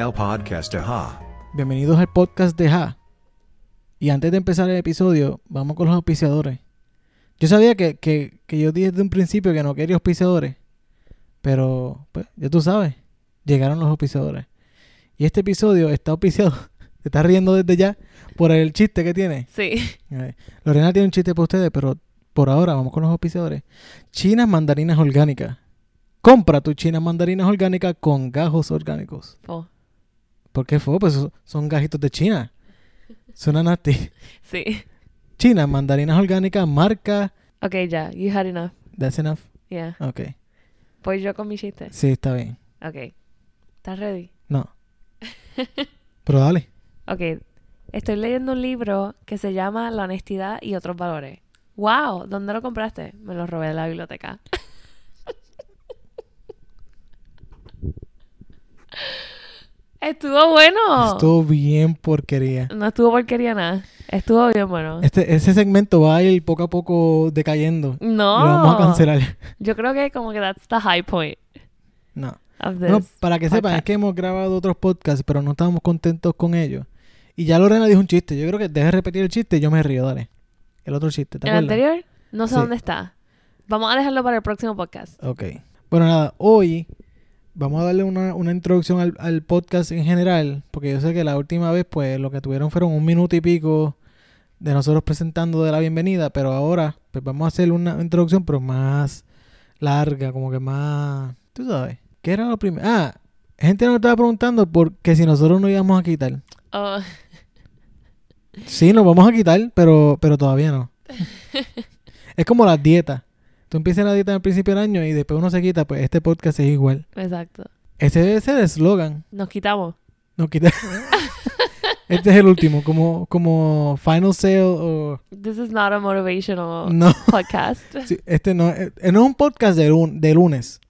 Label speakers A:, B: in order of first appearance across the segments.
A: El podcast de Ja.
B: Bienvenidos al podcast de Ja. Y antes de empezar el episodio, vamos con los auspiciadores. Yo sabía que, que, que yo dije desde un principio que no quería auspiciadores. Pero, pues, ya tú sabes, llegaron los auspiciadores. Y este episodio está auspiciado, te estás riendo desde ya por el chiste que tiene.
C: Sí.
B: Eh, Lorena tiene un chiste para ustedes, pero por ahora vamos con los auspiciadores. Chinas mandarinas orgánicas. Compra tus chinas mandarinas orgánicas con gajos orgánicos.
C: Oh,
B: ¿Por qué fue? Pues son- gajitos de China. Suena nasty.
C: sí.
B: China, mandarinas orgánicas, marca.
C: Ok, ya. You had enough.
B: That's enough.
C: Yeah.
B: Ok.
C: Pues yo con mi chiste.
B: Sí, está bien.
C: Ok. ¿Estás ready?
B: No. Pero dale.
C: Ok. Estoy leyendo un libro que se llama La honestidad y otros valores. ¡Wow! ¿Dónde lo compraste? Me lo robé de la biblioteca. Estuvo bueno.
B: Estuvo bien porquería.
C: No estuvo porquería nada. Estuvo bien bueno.
B: Este, ese segmento va a ir poco a poco decayendo.
C: No.
B: Lo vamos a cancelar.
C: Yo creo que como que that's the high point
B: No. No, para que sepan, es que hemos grabado otros podcasts, pero no estábamos contentos con ellos. Y ya Lorena dijo un chiste. Yo creo que deje repetir el chiste y yo me río, dale. El otro chiste, ¿te
C: ¿El
B: acuerdas?
C: anterior? No sé
B: Sí.
C: dónde está. Vamos a dejarlo para el próximo podcast.
B: Ok. Bueno, nada, hoy vamos a darle una, una introducción al, al podcast en general, porque yo sé que la última vez, pues, lo que tuvieron fueron un minuto y pico de nosotros presentando de la bienvenida, pero ahora, pues, vamos a hacer una introducción, pero más larga, como que más... Tú sabes. ¿Qué era lo primero? Ah, gente nos estaba preguntando por que si nosotros nos íbamos a quitar.
C: Oh,
B: Sí, nos vamos a quitar, pero, pero todavía no. es como las dietas. Tú empiezas la dieta al principio del año y después uno se quita, pues este podcast es igual.
C: exacto.
B: Ese debe ser el eslogan.
C: Nos quitamos.
B: No quita. este es el último, como, como Final Sale o.
C: This is not a motivational
B: No,
C: podcast.
B: sí, este no, eh, no es un podcast de, lun- de lunes.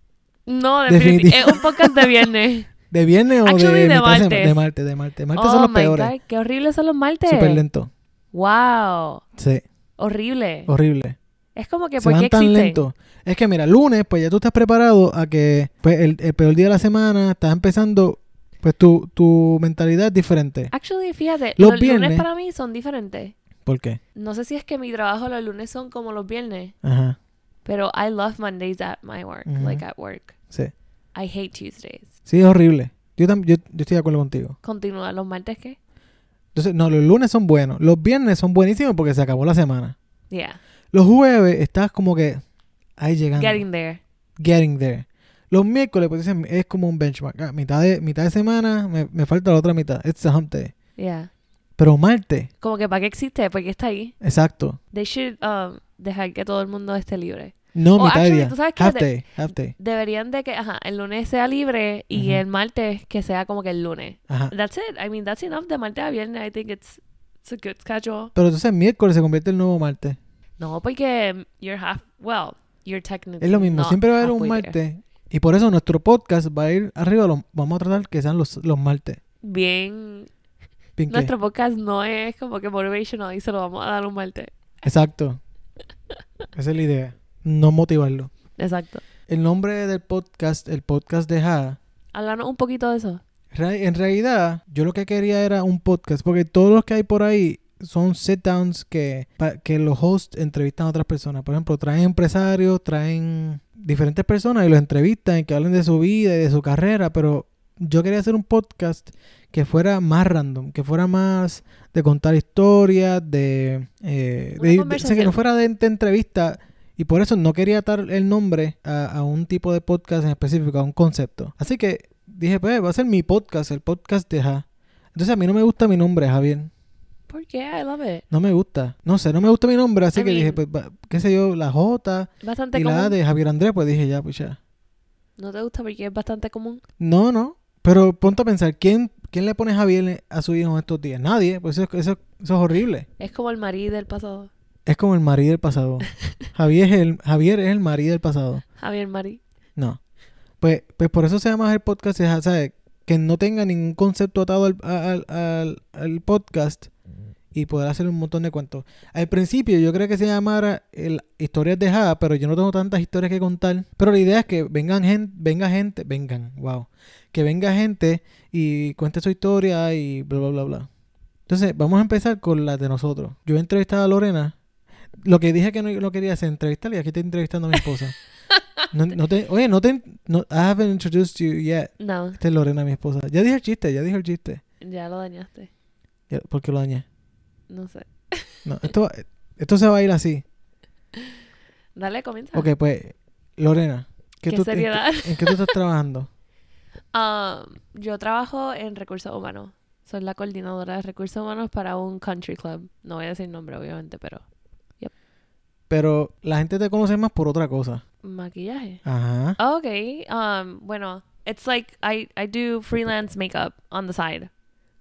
C: No, definitivamente. Es un podcast de viernes.
B: ¿De viernes o
C: Actually,
B: de,
C: de martes.
B: De martes, de martes. Martes
C: oh
B: son los
C: my
B: peores.
C: God, qué horribles son los martes.
B: Súper lento.
C: Wow.
B: Sí,
C: Horrible.
B: horrible.
C: Es como que
B: Se
C: ¿por qué
B: van tan
C: existen?
B: lentos. Es que mira, lunes, pues ya tú estás preparado a que pues, el, el peor día de la semana, estás empezando, pues tu, tu mentalidad es diferente.
C: Actually, fíjate,
B: Los
C: los,
B: viernes-
C: lunes para mí son diferentes.
B: ¿Por qué?
C: No sé si es que mi trabajo los lunes son como los viernes,
B: Ajá,
C: pero I love Mondays at my work,
B: Ujú.
C: like at work.
B: sí.
C: I hate Tuesdays.
B: Sí, es horrible. Yo, tam- yo, yo estoy de acuerdo contigo.
C: Continúa, los martes qué?
B: Entonces, no, los lunes son buenos. Los viernes son buenísimos porque se acabó la semana.
C: Yeah.
B: Los jueves estás como que ahí llegando.
C: Getting there.
B: Getting there. Los miércoles, pues dicen, es como un benchmark. Ah, mitad, de, mitad de semana, me, me falta la otra mitad. It's a hump day.
C: Yeah.
B: Pero martes,
C: Como que para qué existe, porque está ahí.
B: exacto.
C: They should um, dejar que todo el mundo esté libre.
B: No,
C: Oh,
B: mitad de
C: actually,
B: día.
C: ¿tú sabes qué?
B: Half
C: De-
B: day, half day.
C: Deberían de que, ajá, el lunes sea libre y
B: Ujú.
C: el martes que sea como que el lunes.
B: Ajá.
C: That's it. I mean, that's enough de martes a viernes. I think it's, it's a good schedule.
B: Pero entonces miércoles se convierte en el nuevo martes.
C: No, porque you're half, well, you're technically
B: Es lo mismo,
C: not
B: siempre va a haber un
C: there.
B: martes. Y por eso nuestro podcast va a ir arriba. lo- vamos a tratar que sean los, los martes.
C: Bien, nuestro podcast no es como que motivational y se lo vamos a dar un martes.
B: Exacto. Esa es la idea. No motivarlo.
C: Exacto.
B: El nombre del podcast, el podcast de Ja,
C: Háblanos un poquito de eso.
B: En realidad, yo lo que quería era un podcast, porque todos los que hay por ahí son sit-downs que, que los hosts entrevistan a otras personas. Por ejemplo, traen empresarios, traen diferentes personas y los entrevistan y que hablen de su vida y de su carrera, pero yo quería hacer un podcast que fuera más random, que fuera más de contar historias, de... eh, de- de- o sea, que no fuera de, de entrevista y por eso no quería atar el nombre a, a un tipo de podcast en específico, a un concepto. Así que dije, pues va a ser mi podcast, el podcast de Ja. Entonces a mí no me gusta mi nombre, Javier.
C: ¿Por qué? I love it.
B: No me gusta. No sé, no me gusta mi nombre, así
C: I
B: que
C: mean-
B: dije, pues, va- qué sé yo, la J
C: Bastante
B: y la A de Javier Andrés, pues dije, ya, pues ya.
C: ¿No te gusta porque es bastante común?
B: No, no. Pero ponte a pensar, ¿quién, quién le pone Javier a su hijo en estos días? Nadie, pues eso, eso, eso es horrible.
C: Es como el marido del pasado.
B: Es como el marido del pasado. Javier es el, Javier es el marido del pasado.
C: Javier Mari.
B: No. Pues, pues por eso se llama el podcast, es, ¿sabes? Que no tenga ningún concepto atado al, al, al- al podcast y poder hacer un montón de cuentos. Al principio yo creo que se llamara el Historias de Ja, pero yo no tengo tantas historias que contar. Pero la idea es que vengan gente, venga gente, vengan, wow. Que venga gente y cuente su historia y bla, bla, bla, bla. Entonces, vamos a empezar con las de nosotros. Yo he entrevistado a Lorena. Lo que dije que no lo quería hacer entrevistar y aquí estoy entrevistando a mi esposa. No, no te, oye, no te... No, I haven't introduced you yet.
C: No,
B: Esta es Lorena, mi esposa. Ya dije el chiste, ya dije el chiste.
C: ya lo dañaste.
B: Ya- ¿Por qué lo dañé?
C: No sé.
B: No, esto, va- esto se va a ir así.
C: Dale, comienza.
B: Ok, pues, Lorena. ¿qué
C: ¿Qué
B: tú-
C: seriedad?
B: ¿En qué tú estás trabajando?
C: Um, yo trabajo en recursos humanos. Soy la coordinadora de recursos humanos para un country club. No voy a decir nombre, obviamente, pero
B: Pero la gente te conoce más por otra cosa.
C: maquillaje.
B: Ajá.
C: Okay. Um, bueno, it's like I, I do freelance makeup on the side.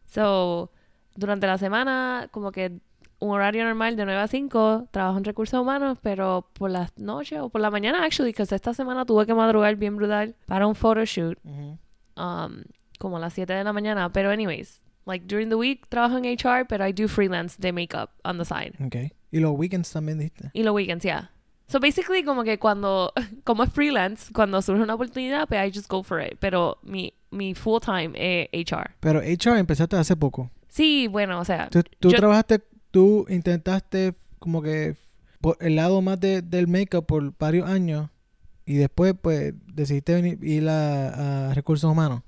C: So, durante la semana, como que un horario normal de 9 a 5, trabajo en recursos humanos, pero por las noches o por la mañana, actually, que esta semana tuve que madrugar bien brutal para un photoshoot,
B: Ujú.
C: um, como a las 7 de la mañana. Pero, anyways, like during the week trabajo en HR, pero I do freelance de makeup on the side.
B: Ok. Y los weekends también dijiste.
C: Y los weekends, yeah. So basically, como que cuando, como es freelance, cuando surge una oportunidad, pues I just go for it. Pero mi, mi full time es HR.
B: Pero HR empezaste hace poco.
C: Sí, bueno, o sea,
B: Tú, tú
C: Yo-
B: trabajaste, tú intentaste como que por el lado más de- del make-up por varios años y después pues decidiste venir, ir a, a recursos humanos.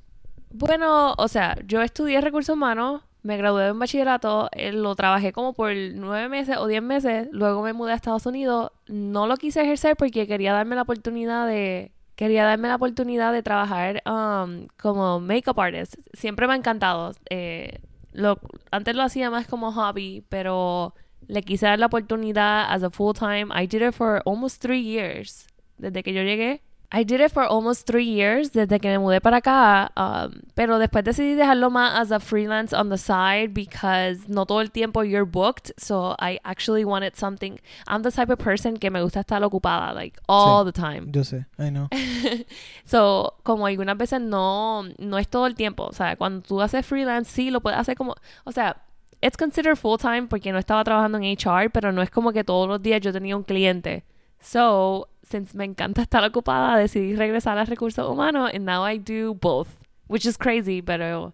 C: bueno, o sea, yo estudié recursos humanos, me gradué en bachillerato, eh, lo trabajé como por nueve meses o diez meses, luego me mudé a Estados Unidos, no lo quise ejercer porque quería darme la oportunidad de quería darme la oportunidad de trabajar um, como makeup artist. Siempre me ha encantado. eh, lo, antes lo hacía más como hobby, pero le quise dar la oportunidad as a full time. I did it for almost three years desde que yo llegué. I did it for almost three years desde que me mudé para acá, um, pero después decidí dejarlo más as a freelance on the side because no todo el tiempo you're booked, so I actually wanted something. I'm the type of person que me gusta estar ocupada like all the time.
B: Yo sé, I know.
C: So, como algunas veces no, no es todo el tiempo. O sea, cuando tú haces freelance, sí, lo puedes hacer como... O sea, it's considered full time porque no estaba trabajando en HR, pero no es como que todos los días yo tenía un cliente. So, since me encanta estar ocupada, decidí regresar a recursos humanos and now I do both. Which is crazy, pero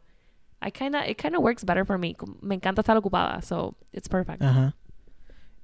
C: I kinda, it kind of works better for me. Me encanta estar ocupada, so it's perfect.
B: Ajá.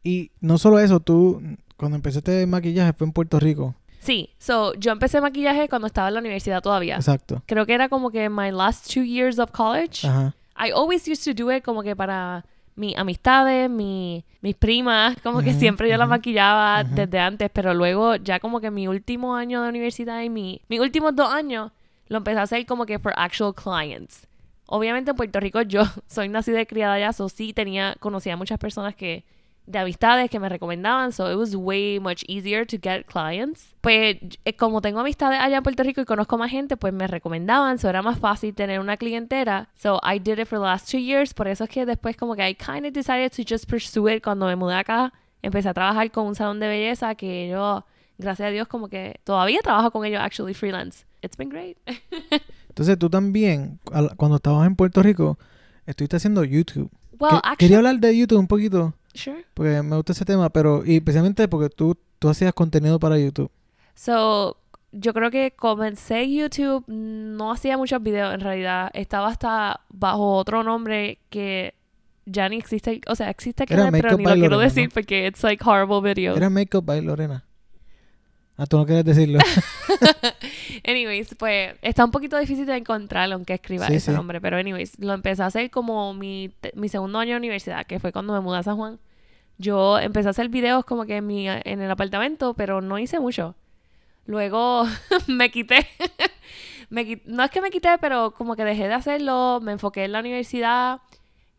B: Y no solo eso, tú cuando empezaste maquillaje fue en Puerto Rico.
C: Sí, so yo empecé maquillaje cuando estaba en la universidad todavía.
B: Exacto.
C: Creo que era como que my last two years of college.
B: Ajá.
C: I always used to do it como que para mis amistades, mi, mis primas, como que siempre yo la
B: ujú,
C: maquillaba desde antes, pero luego ya como que mi último año de universidad y mi, mis últimos dos años lo empecé a hacer como que for actual clients. Obviamente en Puerto Rico yo soy nacida y criada allá, so sí tenía, conocía a muchas personas que de amistades que me recomendaban, so it was way much easier to get clients. Pues eh, como tengo amistades allá en Puerto Rico y conozco más gente, pues me recomendaban, so era más fácil tener una clientela. So I did it for the last two years, por eso es que después como que I kind of decided to just pursue it cuando me mudé acá. Empecé a trabajar con un salón de belleza que yo, gracias a Dios, como que todavía trabajo con ellos actually freelance. It's been great.
B: Entonces tú también, cuando estabas en Puerto Rico, estuviste haciendo YouTube.
C: Well, actually,
B: Quería hablar de YouTube un poquito,
C: sure.
B: porque me gusta ese tema, pero y especialmente porque tú, tú hacías contenido para YouTube.
C: So, yo creo que comencé YouTube, no hacía muchos videos en realidad. Estaba hasta bajo otro nombre que ya ni existe. O sea, existe que pero
B: by
C: lo quiero decir
B: ¿no?
C: porque it's like horrible videos.
B: Era Makeup by Lorena. Ah, tú no quieres decirlo.
C: Anyways, pues está un poquito difícil de encontrar aunque escriba
B: Sí,
C: ese
B: sí.
C: nombre. Pero anyways, lo empecé a hacer como mi, mi segundo año de universidad, que fue cuando me mudé a San Juan. Yo empecé a hacer videos como que en, mi, en el apartamento, pero no hice mucho. Luego me quité. me no es que me quité, pero como que dejé de hacerlo, me enfoqué en la universidad.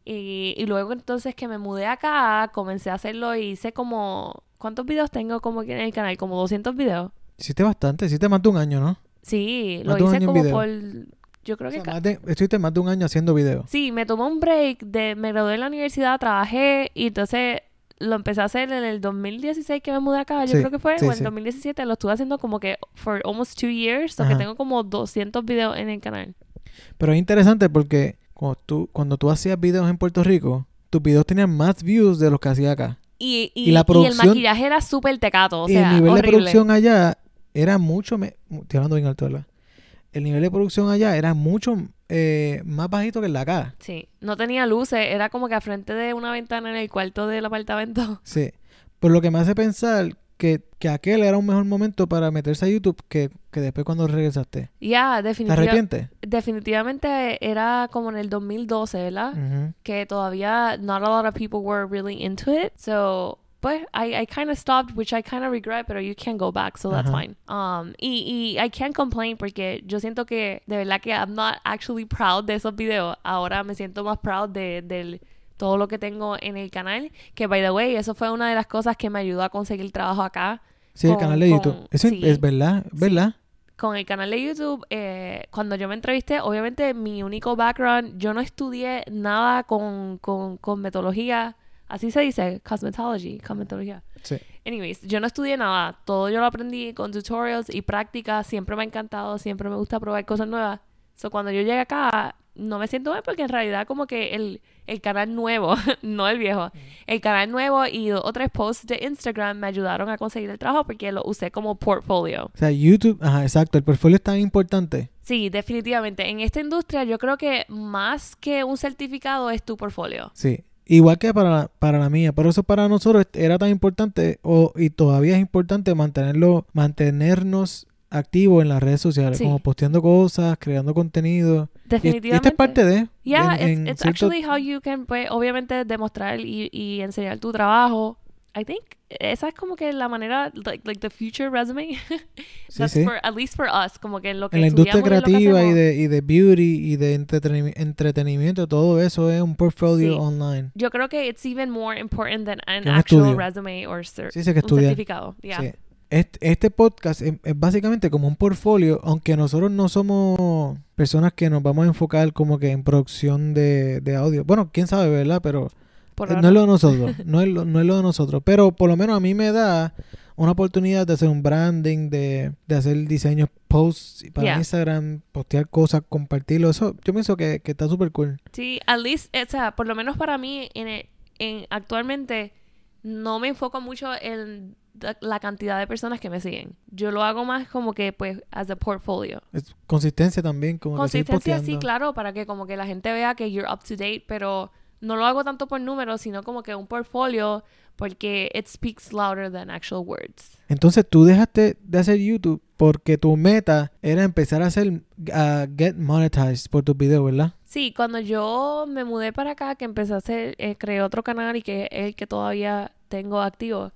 C: Y, y luego entonces que me mudé acá, comencé a hacerlo y hice como... ¿Cuántos videos tengo como que en el canal? Como 200 videos.
B: Hiciste bastante, hiciste más de un año, ¿no?
C: Sí,
B: Más
C: lo
B: de
C: hice como
B: video.
C: por... Yo creo
B: O
C: que...
B: sea, más de- estuviste más de un año haciendo videos.
C: Sí, me tomé un break, de, me gradué en la universidad, trabajé y entonces lo empecé a hacer en el 2016 que me mudé acá, yo
B: Sí,
C: creo que fue,
B: sí,
C: o en
B: sí.
C: 2017 lo estuve haciendo como que for almost two years, o que tengo como 200 videos en el canal.
B: Pero es interesante porque cuando tú, cuando tú hacías videos en Puerto Rico, tus videos tenían más views de los que hacía acá.
C: Y,
B: Y la
C: el
B: producción-
C: maquillaje era súper tecato, o
B: y
C: sea,
B: el nivel de producción allá era mucho... Me... Estoy hablando bien alto, ¿verdad? El nivel de producción allá era mucho eh, más bajito que el de acá.
C: Sí, no tenía luces, era como que a frente de una ventana en el cuarto del apartamento.
B: Sí. Por lo que me hace pensar que, que aquel era un mejor momento para meterse a YouTube que, que después cuando regresaste.
C: Ya,
B: ¿Te
C: definitiva-
B: arrepientes?
C: definitivamente era como en el 2012, ¿verdad?
B: Ujú.
C: Que todavía not a lot of people were really into it. So, pues, I, I kind of stopped, which I kind of regret, pero you can't go back, so that's
B: Ajá.
C: fine. Um, y, y I can't complain porque yo siento que, de verdad que I'm not actually proud de esos videos. Ahora me siento más proud de, del todo lo que tengo en el canal. Que, by the way, eso fue una de las cosas que me ayudó a conseguir trabajo acá.
B: Sí, el
C: Con-
B: canal de
C: con-
B: YouTube. Eso
C: sí.
B: es verdad, ¿verdad?
C: con el canal de YouTube, eh, cuando yo me entrevisté, obviamente mi único background, yo no estudié nada con, con, con metodología, así se dice, cosmetology, cosmetología.
B: Sí.
C: Anyways, yo no estudié nada, todo yo lo aprendí con tutorials y prácticas, siempre me ha encantado, siempre me gusta probar cosas nuevas. So, cuando yo llegué acá, no me siento mal porque en realidad como que el, el canal nuevo, no el viejo, el canal nuevo y dos o tres posts de Instagram me ayudaron a conseguir el trabajo porque lo usé como portfolio.
B: O sea, YouTube, ajá, exacto. El portfolio es tan importante.
C: Sí, definitivamente. En esta industria yo creo que más que un certificado es tu portfolio.
B: Sí. Igual que para la, para la mía. Por eso para nosotros era tan importante o, y todavía es importante mantenerlo, mantenernos activos en las redes sociales,
C: Sí.
B: como posteando cosas, creando contenido. Y, y
C: Definitivamente.
B: esta es parte de.
C: Yeah,
B: en-
C: it's,
B: en
C: it's
B: cierto-
C: actually how you can, pues, obviamente, demostrar y, y enseñar tu trabajo. I think esa es como que la manera, like, like the future resume.
B: Sí,
C: That's
B: sí.
C: for, at least for us, como que en lo que
B: En la industria creativa y de, y de beauty y de entretenimi- entretenimiento, todo eso es un portfolio
C: Sí.
B: online.
C: Yo creo que it's even more important than an actual
B: estudio.
C: resume or
B: Sí, sí, que
C: un certificado. Yeah.
B: Este, este podcast es, es básicamente como un portfolio, aunque nosotros no somos personas que nos vamos a enfocar como que en producción de, de audio. Bueno, quién sabe, ¿verdad? Pero eh, no es lo de nosotros, no es lo, no es lo de nosotros. Pero por lo menos a mí me da una oportunidad de hacer un branding, de, de hacer diseños, posts para
C: Yeah.
B: Instagram, postear cosas, compartirlo. Eso yo pienso que, que está súper cool.
C: Sí, at least, o sea, por lo menos para mí, en, en actualmente no me enfoco mucho en la- cantidad de personas que me siguen. Yo lo hago más como que, pues, as a portfolio.
B: Es consistencia también, como
C: Consistencia, sí, claro, para que como que la gente vea que you're up to date, pero no lo hago tanto por números, sino como que un portfolio, porque it speaks louder than actual words.
B: Entonces tú dejaste de hacer YouTube porque tu meta era empezar a hacer a get monetized por tus videos, ¿verdad?
C: Sí, cuando yo me mudé para acá, que empecé a hacer, eh, creé otro canal y que es el que todavía tengo activo,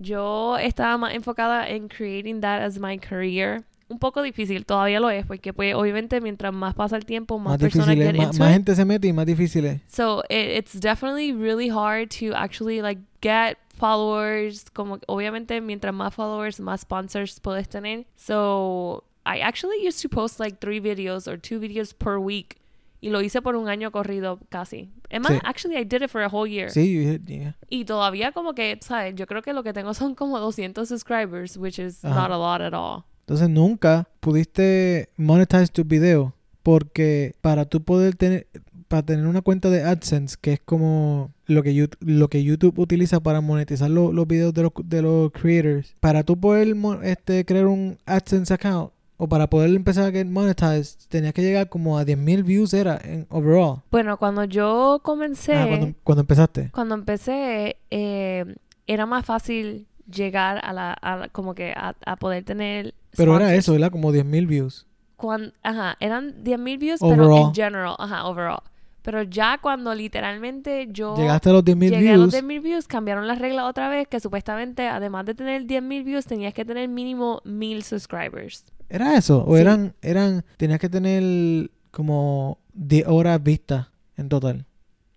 C: yo estaba más enfocada en creating that as my career. Un poco difícil, todavía lo es, porque pues obviamente mientras más pasa el tiempo, más,
B: Más
C: personas get
B: más,
C: into
B: más gente se mete y más difícil es.
C: So it, it's definitely really hard to actually like get followers. Como obviamente mientras más followers, más sponsors puedes tener. So I actually used to post like three videos or two videos per week. Y lo hice por un año corrido casi. Es más,
B: Sí.
C: actually I did it for a whole year.
B: Sí, you yeah.
C: Y todavía como que, ¿sabes? Yo creo que lo que tengo son como 200 subscribers, which is
B: Ajá.
C: not a lot at all.
B: Entonces nunca pudiste monetize tus videos porque para tú poder tener para tener una cuenta de AdSense, que es como lo que YouTube, lo que YouTube utiliza para monetizar lo- los videos de los, de los creators, para tú poder este, crear un AdSense account o para poder empezar a get monetized, tenías que llegar como a 10.000 views era en overall.
C: Bueno, cuando yo comencé...
B: Ah, cuando, cuando empezaste.
C: Cuando empecé, eh, era más fácil llegar a la, a como que a, a poder tener
B: Pero era
C: sponsors.
B: eso, ¿verdad? Como 10.000 views.
C: Cuan- ajá, eran 10.000 views, pero
B: Overall.
C: en general, ajá, overall. Pero ya cuando literalmente yo
B: Llegaste a los 10.000
C: llegué a los
B: views.
C: 10.000 views, cambiaron las reglas otra vez, que supuestamente, además de tener 10.000 views, tenías que tener mínimo 1.000 subscribers.
B: ¿Era eso? ¿O
C: Sí.
B: eran, eran, tenías que tener como 10 horas vistas en total?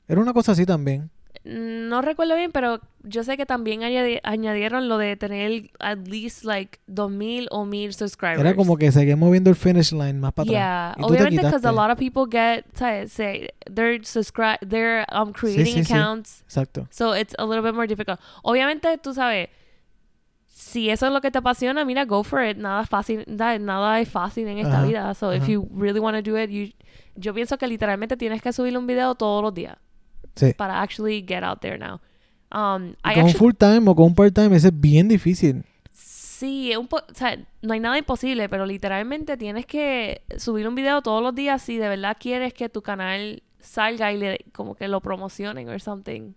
B: Era una cosa así también.
C: No recuerdo bien, pero yo sé que también añadi- añadieron lo de tener at least like 2.000 o 1.000 subscribers.
B: Era como que seguía moviendo el finish line más para atrás.
C: Yeah,
B: te
C: obviamente because a lot of people get ¿sabes? say they're subscribe they're um creating
B: sí, sí.
C: accounts,
B: Exacto.
C: so it's a little bit more difficult. Obviamente tú sabes si eso es lo que te apasiona, mira, go for it. Nada es fácil, da- nada es fácil en esta vida. So if you really want to do it, you yo pienso que literalmente tienes que subir un video todos los días.
B: Sí.
C: para actually get out there now. Um, I
B: con
C: actually-
B: full time o con un part time, ese es bien difícil.
C: Sí, un po- o sea, no hay nada imposible, pero literalmente tienes que subir un video todos los días si de verdad quieres que tu canal salga y le como que lo promocionen or something.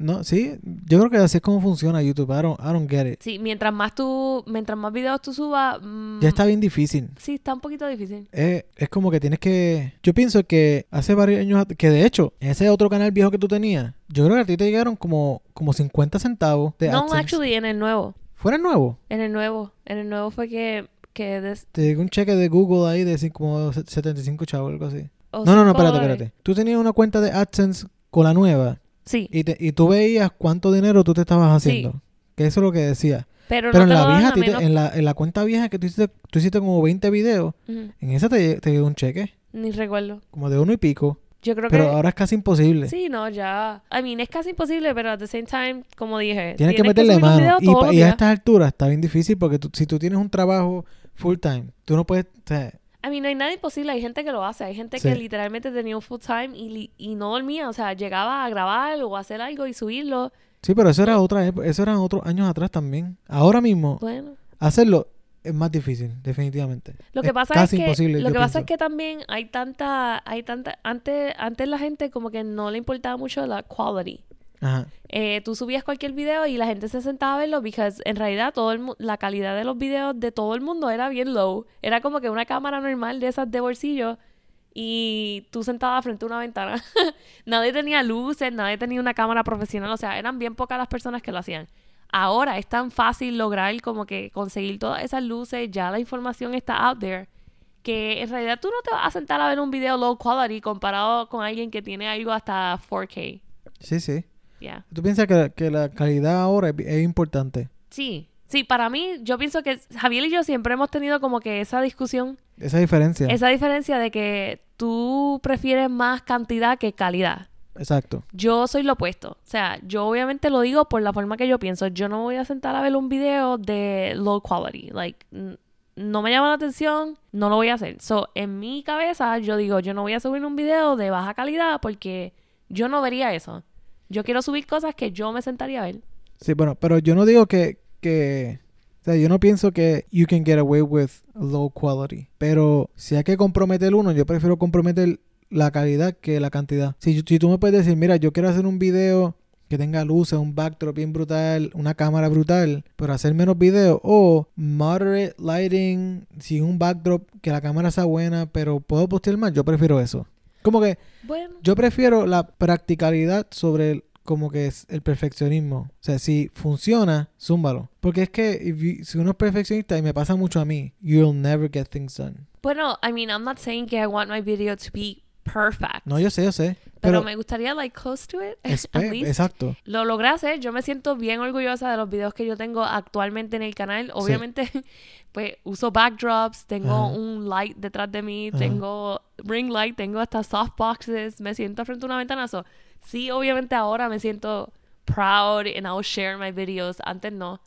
B: No, sí, yo creo que así es como funciona YouTube. I don't, I don't get it.
C: Sí, mientras más tú, mientras más videos tú subas, mm,
B: Ya está bien difícil.
C: sí, está un poquito difícil.
B: Es, es como que tienes que... Yo pienso que hace varios años... Que de hecho, ese otro canal viejo que tú tenías, yo creo que a ti te llegaron como, como 50 centavos de
C: No,
B: AdSense.
C: actually, en el nuevo,
B: ¿Fuera nuevo?
C: en el nuevo, en el nuevo fue que, que des-
B: Te llegó un cheque de Google ahí de como se- 75 chavos, algo así.
C: o
B: no, no, no, espérate, espérate. Tú tenías una cuenta de AdSense con la nueva
C: Sí,
B: y, te- y tú veías cuánto dinero tú te estabas
C: Sí.
B: haciendo. Que eso es lo que decía.
C: pero,
B: Pero
C: no
B: en la vieja, ti
C: menos-
B: en, la, en la cuenta vieja que tú hiciste, tú hiciste como 20 videos, en esa te, te llegó un cheque,
C: Ni recuerdo.
B: como de uno y pico.
C: Yo creo
B: Pero
C: que
B: ahora es casi imposible.
C: Sí, no, ya. I mean, es casi imposible, pero at the same time, como dije,
B: Tienes que meterle
C: los
B: mano. Y, a estas alturas está bien difícil porque tú- si tú tienes un trabajo full time, tú no puedes... o sea,
C: I mean, no hay nada imposible. Hay gente que lo hace. Hay gente
B: Sí.
C: que literalmente tenía un full time y, y no dormía. O sea, llegaba a grabar o a hacer algo y subirlo.
B: sí, pero eso era otra eso eran otros años atrás también. Ahora mismo,
C: Bueno.
B: hacerlo es más difícil, definitivamente.
C: Lo que
B: Es
C: pasa
B: casi
C: es que
B: imposible,
C: lo que pasa es que también hay tanta hay tanta antes antes la gente como que no le importaba mucho la quality.
B: Ajá.
C: Eh, tú subías cualquier video y la gente se sentaba a verlo porque en realidad todo el la calidad de los videos de todo el mundo era bien low. Era como que una cámara normal de esas de bolsillo y tú sentada frente a una ventana. nadie tenía luces, nadie tenía una cámara profesional, o sea, eran bien pocas las personas que lo hacían. Ahora es tan fácil lograr como que conseguir todas esas luces, ya la información está out there, que en realidad tú no te vas a sentar a ver un video low quality comparado con alguien que tiene algo hasta 4K.
B: Sí, sí.
C: Yeah.
B: ¿Tú piensas que, que la calidad ahora es, es importante?
C: Sí, sí, para mí, yo pienso que Javier y yo siempre hemos tenido como que esa discusión,
B: Esa diferencia.
C: esa diferencia de que tú prefieres más cantidad que calidad.
B: Exacto.
C: Yo soy lo opuesto. O sea, yo obviamente lo digo por la forma que yo pienso. Yo no voy a sentar a ver un video de low quality. Like, no me llama la atención, no lo voy a hacer. So, en mi cabeza, yo digo, yo no voy a subir un video de baja calidad porque yo no vería eso. Yo quiero subir cosas que yo me sentaría a ver.
B: Sí, bueno, pero yo no digo que, que... O sea, yo no pienso que you can get away with low quality. Pero si hay que comprometer uno, yo prefiero comprometer la calidad que la cantidad. Si, si tú me puedes decir, mira, yo quiero hacer un video que tenga luces, un backdrop bien brutal, una cámara brutal, pero hacer menos videos. O moderate lighting, sin un backdrop, que la cámara sea buena, pero puedo postear más, yo prefiero eso. Como que
C: Bueno,
B: yo prefiero la practicalidad sobre el, como que es el perfeccionismo. O sea, si funciona, zúmbalo. Porque es que you- si uno es perfeccionista, y me pasa mucho a mí, you'll never get things done.
C: Bueno, I mean, I'm not saying que I want my video to be perfect.
B: No, yo sé, yo sé.
C: pero,
B: Pero,
C: me gustaría, like, close to it.
B: espe-
C: at least.
B: exacto.
C: Lo logré hacer. Yo me siento bien orgullosa de los videos que yo tengo actualmente en el canal. Obviamente, pues uso backdrops, tengo un light detrás de mí, tengo ring light, tengo hasta softboxes, me siento frente a una ventana. So, sí, obviamente ahora me siento proud and I'll share my videos. Antes no.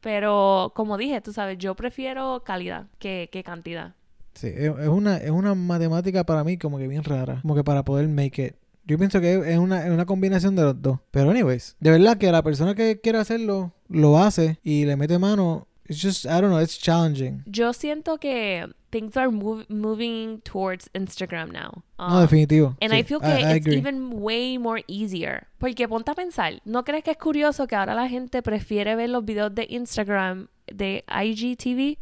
C: Pero como dije, tú sabes, yo prefiero calidad que, que cantidad.
B: Sí, es, una, es una matemática para mí como que bien rara. Como que para poder make it. Yo pienso que es una, es una combinación de los dos. Pero anyways, de verdad que la persona que quiere hacerlo, lo hace y le mete mano. It's just, I don't know, it's challenging.
C: Yo siento que things are mov- moving towards Instagram now.
B: No,
C: Um,
B: definitivo.
C: And
B: Sí,
C: I feel
B: I-
C: que
B: I
C: it's
B: agree.
C: even way more easier. Porque ponte a pensar, ¿no crees que es curioso que ahora la gente prefiere ver los videos de Instagram, de IGTV,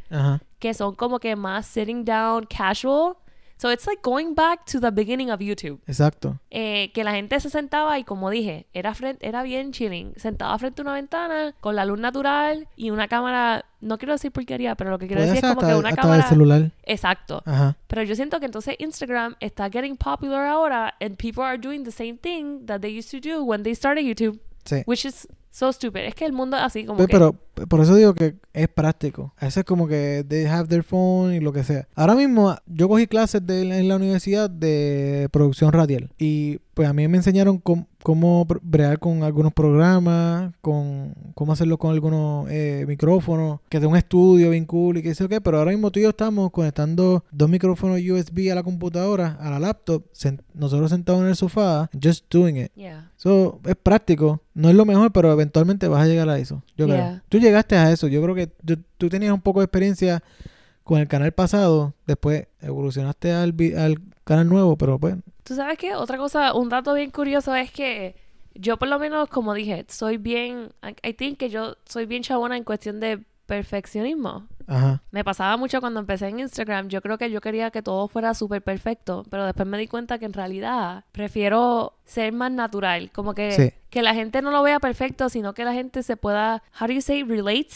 C: que son como que más sitting down, casual? So it's like going back to the beginning of YouTube.
B: Exacto.
C: Eh, que la gente se sentaba y como dije, era, frente, era bien chilling. Sentada frente a una ventana con la luz natural y una cámara, no quiero decir porquería, pero lo que quiero decir es como
B: hasta,
C: que una
B: hasta
C: cámara...
B: el celular.
C: Exacto.
B: Ajá.
C: Pero yo siento que entonces Instagram está getting popular ahora and people are doing the same thing that they used to do when they started YouTube,
B: Sí.
C: which is so stupid. Es que el mundo así como que
B: Pero por eso digo que es práctico. A veces como que they have their phone y lo que sea. Ahora mismo yo cogí clases de, en la universidad de producción radial. Y pues a mí me enseñaron cómo, cómo br- bregar con algunos programas, con cómo hacerlo con algunos eh, micrófonos, que de un estudio bien cool y qué sé yo qué, pero ahora mismo tú y yo estamos conectando dos micrófonos USB a la computadora, a la laptop, nosotros sentados en el sofá, just doing it.
C: Yeah.
B: Eso es práctico, no es lo mejor, pero eventualmente vas a llegar a eso, yo
C: Yeah.
B: creo. Tú llegaste a eso, yo creo que tú, tenías un poco de experiencia con el canal pasado, después evolucionaste al, canal nuevo, pero pues
C: ¿Tú sabes qué? Otra cosa, un dato bien curioso es que yo por lo menos, como dije, soy bien, I think que yo soy bien chabona en cuestión de perfeccionismo.
B: Ajá.
C: Me pasaba mucho cuando empecé en Instagram. Yo creo que yo quería que todo fuera súper perfecto, pero después me di cuenta que en realidad prefiero ser más natural. Como que,
B: Sí.
C: que la gente no lo vea perfecto, sino que la gente se pueda, how do you say, relate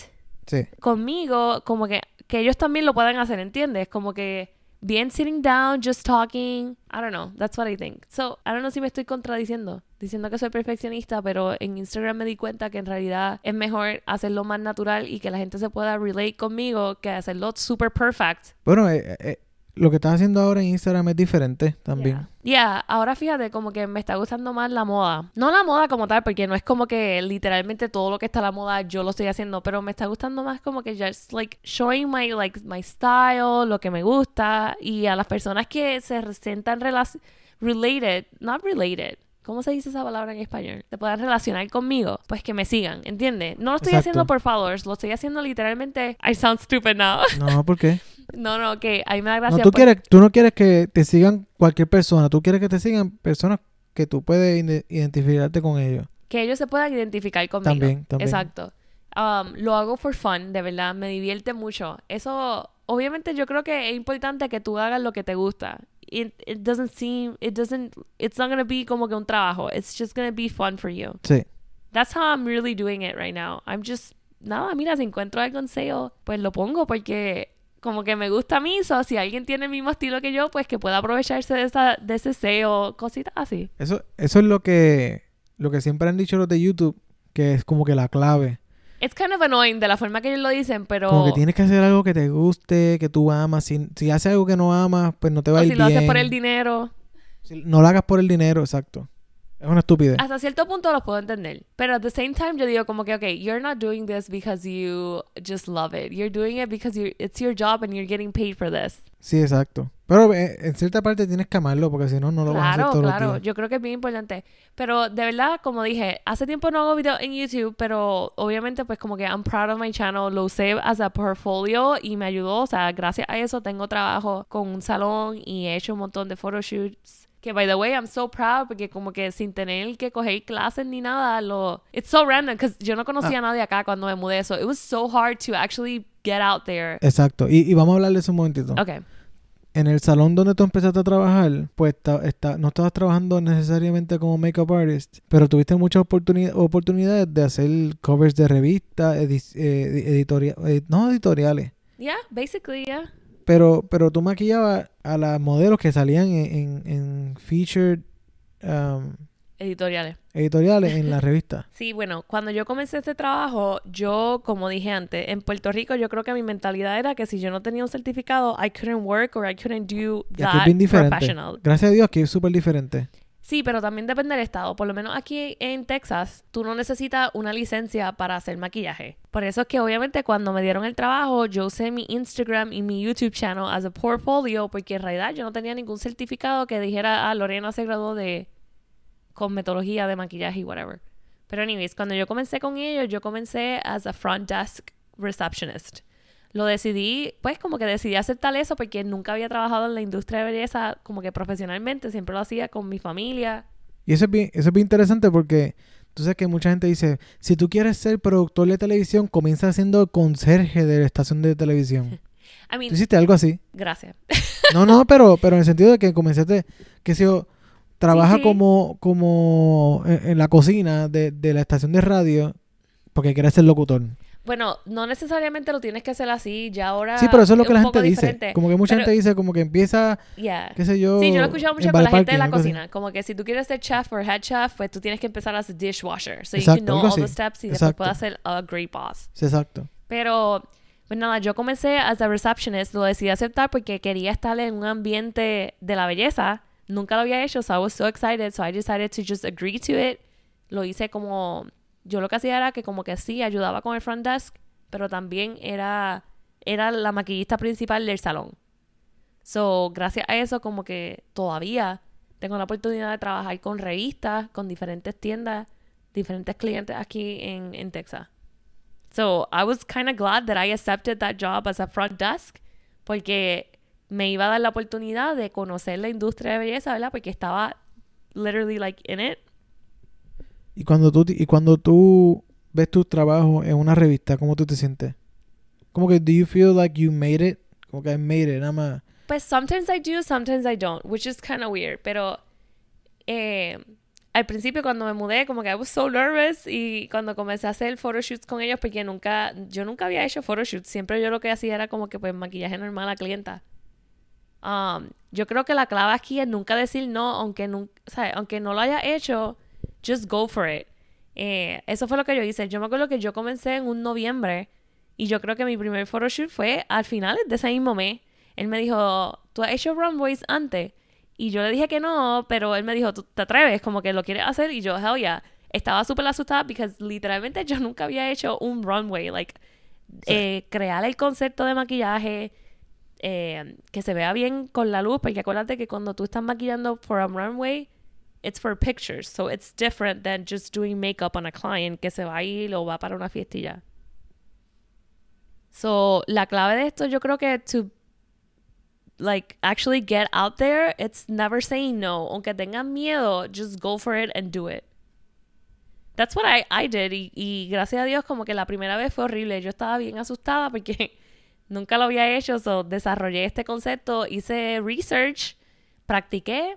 B: Sí.
C: conmigo, como que, que ellos también lo puedan hacer, ¿entiendes? Como que bien sitting down, just talking. I don't know. That's what I think. So, I don't know si me estoy contradiciendo, diciendo que soy perfeccionista, pero en Instagram me di cuenta que en realidad es mejor hacerlo más natural y que la gente se pueda relate conmigo que hacerlo super perfect.
B: Bueno, eh, eh, lo que estás haciendo ahora en Instagram es diferente también.
C: Yeah. Yeah, ahora fíjate como que me está gustando más la moda. No la moda como tal, porque no es como que literalmente todo lo que está la moda yo lo estoy haciendo, pero me está gustando más como que just like showing my like my style, lo que me gusta y a las personas que se sientan relac- related, not related. ¿Cómo se dice esa palabra en español? Se puedan relacionar conmigo, pues que me sigan, ¿entiendes? No lo estoy
B: Exacto.
C: haciendo por followers, lo estoy haciendo literalmente. I sound stupid now.
B: No, ¿por qué?
C: no, no, que a mí me da
B: No,
C: gracia.
B: tú,
C: por-
B: quieres, tú no quieres que te sigan cualquier persona, tú quieres que te sigan personas que tú puedes ide- identificarte con ellos.
C: que ellos se puedan identificar conmigo.
B: También, también.
C: Exacto. Um, lo hago for fun, de verdad, me divierte mucho. Eso, obviamente, yo creo que es importante que tú hagas lo que te gusta. It, it doesn't seem, it doesn't, it's not gonna be como que un trabajo. It's just gonna be fun for you.
B: Sí.
C: That's how I'm really doing it right now. I'm just, nada, mira, si encuentro algo en sale, pues lo pongo porque como que me gusta a mí. So, si alguien tiene el mismo estilo que yo, pues que pueda aprovecharse de, esa, de ese SEO, cositas así.
B: Eso, eso es lo que, lo que siempre han dicho los de YouTube, que es como que la clave.
C: It's kind of annoying de la forma que ellos lo dicen, pero...
B: Como que tienes que hacer algo que te guste, que tú amas. Si, si haces algo que no amas, pues no te va
C: O
B: a ir
C: si lo
B: bien.
C: haces por el dinero.
B: Si- no lo hagas por el dinero, exacto. Es una estupidez.
C: Hasta cierto punto los puedo entender. Pero at the same time yo digo como que, okay, you're not doing this because you just love it. You're doing it because you it's your job and you're getting paid for this.
B: Sí, exacto. Pero eh, en cierta parte tienes que amarlo, porque si no, no lo vas a hacer
C: Claro,
B: todos
C: claro.
B: días.
C: Yo creo que es bien importante. Pero de verdad, como dije, hace tiempo no hago videos en YouTube, pero obviamente pues como que I'm proud of my channel. Lo usé as a portfolio y me ayudó. O sea, gracias a eso tengo trabajo con un salón y he hecho un montón de photoshoots. Que by the way, I'm so proud porque como que sin tener que coger clases ni nada, lo... It's so random because yo no conocía a nadie acá cuando me mudé. So it was so hard to actually get out there.
B: Exacto. Y, y vamos a hablar de eso un momentito.
C: Okay.
B: En el salón donde tú empezaste a trabajar, pues está- no estabas trabajando necesariamente como makeup artist, pero tuviste muchas oportuni- oportunidades de hacer covers de revistas, edi- eh, editorial, eh, no editoriales.
C: Yeah, basically, yeah.
B: Pero, pero tú maquillabas a las modelos que salían en, en, en featured um,
C: Editoriales.
B: editoriales en la revista.
C: Sí, bueno, cuando yo comencé este trabajo, yo, como dije antes, en Puerto Rico yo creo que mi mentalidad era que si yo no tenía un certificado, I couldn't work or I couldn't do
B: Y aquí es
C: that
B: bien diferente.
C: professional.
B: Gracias a Dios aquí es súper diferente.
C: Sí, pero también depende del estado. Por lo menos aquí en Texas, tú no necesitas una licencia para hacer maquillaje. Por eso es que obviamente cuando me dieron el trabajo, yo usé mi Instagram y mi YouTube channel as a portfolio porque en realidad yo no tenía ningún certificado que dijera, ah, Lorena se graduó de cosmetología, de maquillaje y whatever. Pero anyways, cuando yo comencé con ellos, yo comencé as a front desk receptionist. Lo decidí, pues como que decidí aceptar eso porque nunca había trabajado en la industria de belleza como que profesionalmente, siempre lo hacía con mi familia.
B: Y eso es bien, eso es bien interesante porque tú sabes que mucha gente dice, si tú quieres ser productor de televisión, comienza siendo conserje de la estación de televisión.
C: I mean,
B: ¿Tú hiciste algo así?
C: gracias.
B: No, no, pero, pero en el sentido de que comenzaste, que si yo, trabaja
C: sí.
B: como, como en, en la cocina de, de la estación de radio porque quieres ser locutor.
C: Bueno, no necesariamente lo tienes que hacer así, ya ahora
B: Sí, pero eso es lo que la gente dice.
C: diferente.
B: Como que mucha
C: Pero-
B: gente dice, como que empieza,
C: Yeah.
B: qué sé yo.
C: Sí, yo lo he escuchado mucho con la gente de la
B: algo así.
C: cocina. Como que si tú quieres ser chef o head chef, pues tú tienes que empezar as a dishwasher. So you
B: Exacto,
C: can know all the steps y después
B: Exacto.
C: puedes ser a great boss.
B: Sí, exacto.
C: Pero, pues nada, yo comencé as a receptionist, lo decidí aceptar porque quería estar en un ambiente de la belleza Nunca lo había hecho, so I was so excited, so I decided to just agree to it. Lo hice como, yo lo que hacía era que como que sí, ayudaba con el front desk, pero también era, era la maquillista principal del salón. So, gracias a eso, como que todavía tengo la oportunidad de trabajar con revistas, con diferentes tiendas, diferentes clientes aquí en, en Texas. So, I was kind of glad that I accepted that job as a front desk, porque me iba a dar la oportunidad de conocer la industria de belleza, ¿verdad? Porque estaba literally like in it.
B: Y cuando tú, y cuando tú ves tu trabajo en una revista, ¿cómo tú te sientes? Como que, do you feel like you made it? Como que I made it, nada más.
C: Pues sometimes I do, sometimes I don't, which is kind of weird. Pero eh, al principio cuando me mudé, como que I was so nervous y cuando comencé a hacer photoshoots con ellos, porque nunca, yo nunca había hecho photoshoots. Siempre yo lo que hacía era como que pues maquillaje normal a clienta. Um, yo creo que la clave aquí es nunca decir no, aunque, nunca, aunque no lo haya hecho, just go for it. Eh, eso fue lo que yo hice. Yo me acuerdo que yo comencé en un noviembre y yo creo que mi primer photoshoot fue al final de ese mismo mes. Él me dijo, ¿tú has hecho runways antes? Y yo le dije que no, pero él me dijo, ¿tú te atreves? Como que lo quieres hacer. Y yo, hell yeah. Estaba súper asustada porque literalmente yo nunca había hecho un runway. Like, eh, crear el concepto de maquillaje, eh, que se vea bien con la luz, porque acuérdate que cuando tú estás maquillando for a runway, it's for pictures, so it's different than just doing makeup on a client que se va a ir o va para una fiestilla. So, la clave de esto yo creo que to like actually get out there, it's never saying no. Aunque tengan miedo, just go for it and do it. That's what I, I did. Y, y gracias a Dios, como que la primera vez fue horrible. Yo estaba bien asustada porque nunca lo había hecho. So, desarrollé este concepto, hice research, practiqué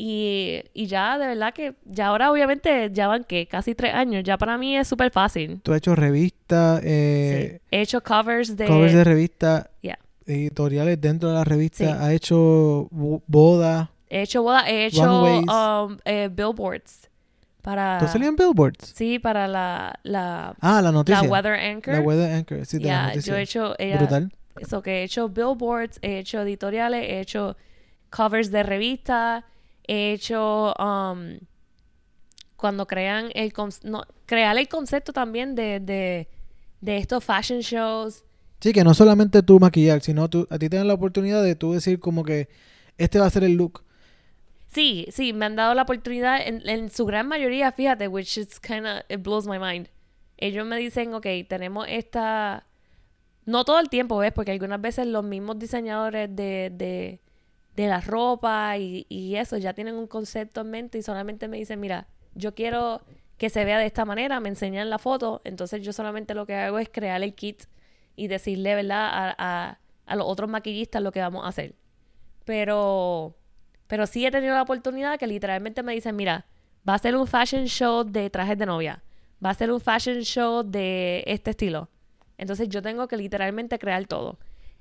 C: y, y, ya, de verdad que ya ahora obviamente ya van que casi tres años. Ya para mí es súper fácil.
B: Tú has hecho revistas. Eh,
C: sí. He hecho covers de...
B: Covers de revistas.
C: Yeah.
B: Editoriales dentro de la revista. Sí. Ha hecho bodas.
C: He hecho bodas. He hecho um, eh, billboards. Para...
B: ¿Tú salías en billboards?
C: Sí, para la, la...
B: Ah, la noticia.
C: La Weather Anchor.
B: La Weather Anchor, sí, de
C: yeah,
B: la noticia.
C: yo he hecho... Ella,
B: Brutal.
C: Eso que he hecho billboards, he hecho editoriales, he hecho covers de revistas he hecho um, cuando crean el no, crear el concepto también de, de, de, estos fashion shows.
B: Sí, que no solamente tú maquillar, sino tú, a ti te dan la oportunidad de tú decir como que este va a ser el look.
C: Sí, sí, me han dado la oportunidad en, su gran mayoría, fíjate, which is kind of, it blows my mind. Ellos me dicen, ok, tenemos esta... No todo el tiempo, ¿ves? Porque algunas veces los mismos diseñadores de, de de la ropa y, y, eso, ya tienen un concepto en mente y solamente me dicen, mira, yo quiero que se vea de esta manera, me enseñan la foto, entonces yo solamente lo que hago es crear el kit y decirle, ¿verdad?, a, a, a los otros maquillistas lo que vamos a hacer. Pero, pero sí he tenido la oportunidad que literalmente me dicen, mira, va a ser un fashion show de trajes de novia, va a ser un fashion show de este estilo. Entonces yo tengo que literalmente crear todo.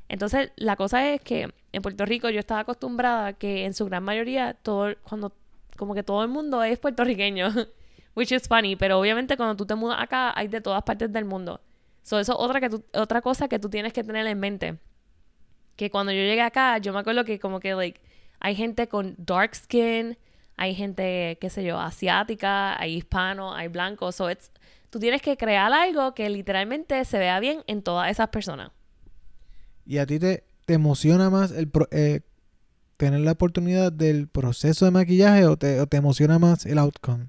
C: Entonces, la cosa es que en Puerto Rico yo estaba acostumbrada que en su gran mayoría todo cuando como que todo el mundo es puertorriqueño, which is funny, pero obviamente cuando tú te mudas acá hay de todas partes del mundo. So, eso es otra que otra cosa que tú tienes que tener en mente. Que cuando yo llegué acá, yo me acuerdo que como que like hay gente con dark skin, hay gente, qué sé yo, asiática, hay hispanos, hay blancos, so it's, tú tienes que crear algo que literalmente se vea bien en todas esas personas.
B: ¿Y a ti te, emociona más el eh, tener la oportunidad del proceso de maquillaje o te, o te emociona más el outcome?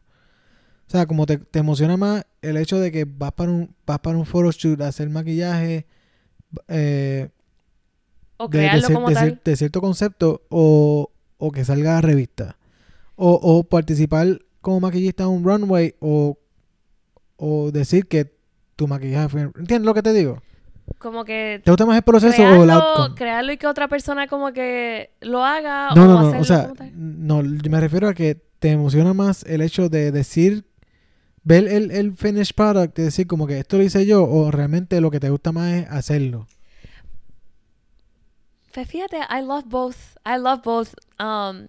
B: O sea, como te, te, emociona más el hecho de que vas para un, vas para un photoshoot a hacer maquillaje eh,
C: o de, crearlo
B: de,
C: como
B: de,
C: tal.
B: de, cierto concepto o, o que salga a revista. O, o participar como maquillista en un runway o, o decir que tu maquillaje fue... ¿Entiendes lo que te digo?
C: como que
B: ¿Te gusta más el proceso crearlo, o el outcome?
C: crearlo y que otra persona como que lo haga
B: no,
C: o
B: no, no, o sea, no, me refiero a que te emociona más el hecho de decir ver el, el finished product y decir como que esto lo hice yo o realmente lo que te gusta más es hacerlo.
C: Fíjate, I love both. I love both. Um,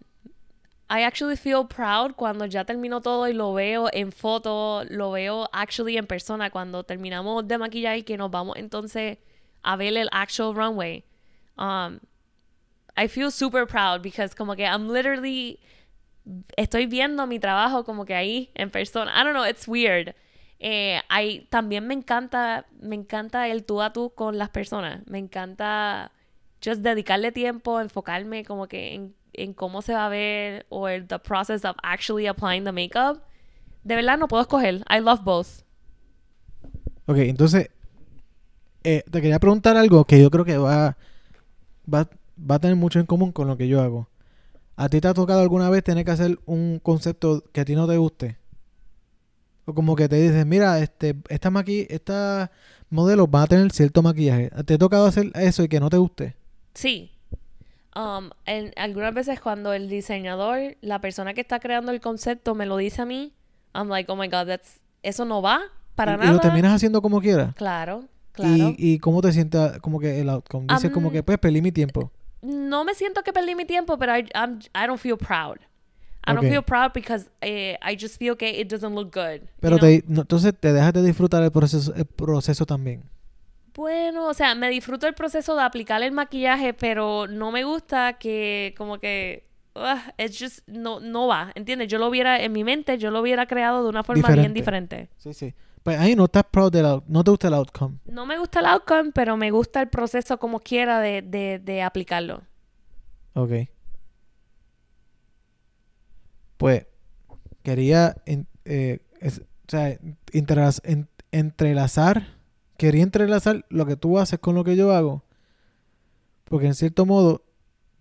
C: I actually feel proud cuando ya termino todo y lo veo en foto, lo veo actually en persona cuando terminamos de maquillar y que nos vamos entonces a ver el actual runway. Um, I feel super proud because como que I'm literally estoy viendo mi trabajo como que ahí en persona. I don't know, it's weird. Eh, también me encanta, me encanta el tú a tú con las personas. Me encanta just dedicarle tiempo, enfocarme como que en, en cómo se va a ver o el the process of actually applying the makeup. De verdad no puedo escoger. I love both.
B: Ok, entonces, eh, te quería preguntar algo que yo creo que va, va, va a tener mucho en común con lo que yo hago. ¿A ti te ha tocado alguna vez tener que hacer un concepto que a ti no te guste? O como que te dices, mira, este, esta maqui esta modelos van a tener cierto maquillaje. ¿Te ha tocado hacer eso y que no te guste?
C: Sí. Um, en, algunas veces cuando el diseñador, la persona que está creando el concepto me lo dice a mí, I'm like, oh my god, that's, eso no va para
B: y,
C: nada.
B: Y lo terminas haciendo como quieras.
C: Claro, claro.
B: ¿Y, y cómo te sientes como que el outcome? Dices como que pues perdí mi tiempo.
C: no me siento que perdí mi tiempo, pero I, I'm, I don't feel proud. I don't
B: Ok.
C: feel proud because eh, I just feel que it doesn't look good. you
B: Pero
C: know?
B: te, no, entonces te dejas de disfrutar el proceso, el proceso también.
C: Bueno, o sea, me disfruto el proceso de aplicar el maquillaje, pero no me gusta que como que ugh, it's just no no va, ¿entiendes? Yo lo hubiera en mi mente, yo lo hubiera creado de una forma bien
B: Diferente. Sí, sí. Pues ahí no estás proud del no te gusta el outcome.
C: No me gusta el outcome, pero me gusta el proceso como quiera de, de, de aplicarlo.
B: Ok. Pues quería en- eh, es- o sea, entrelazar, quería entrelazar lo que tú haces con lo que yo hago. Porque en cierto modo,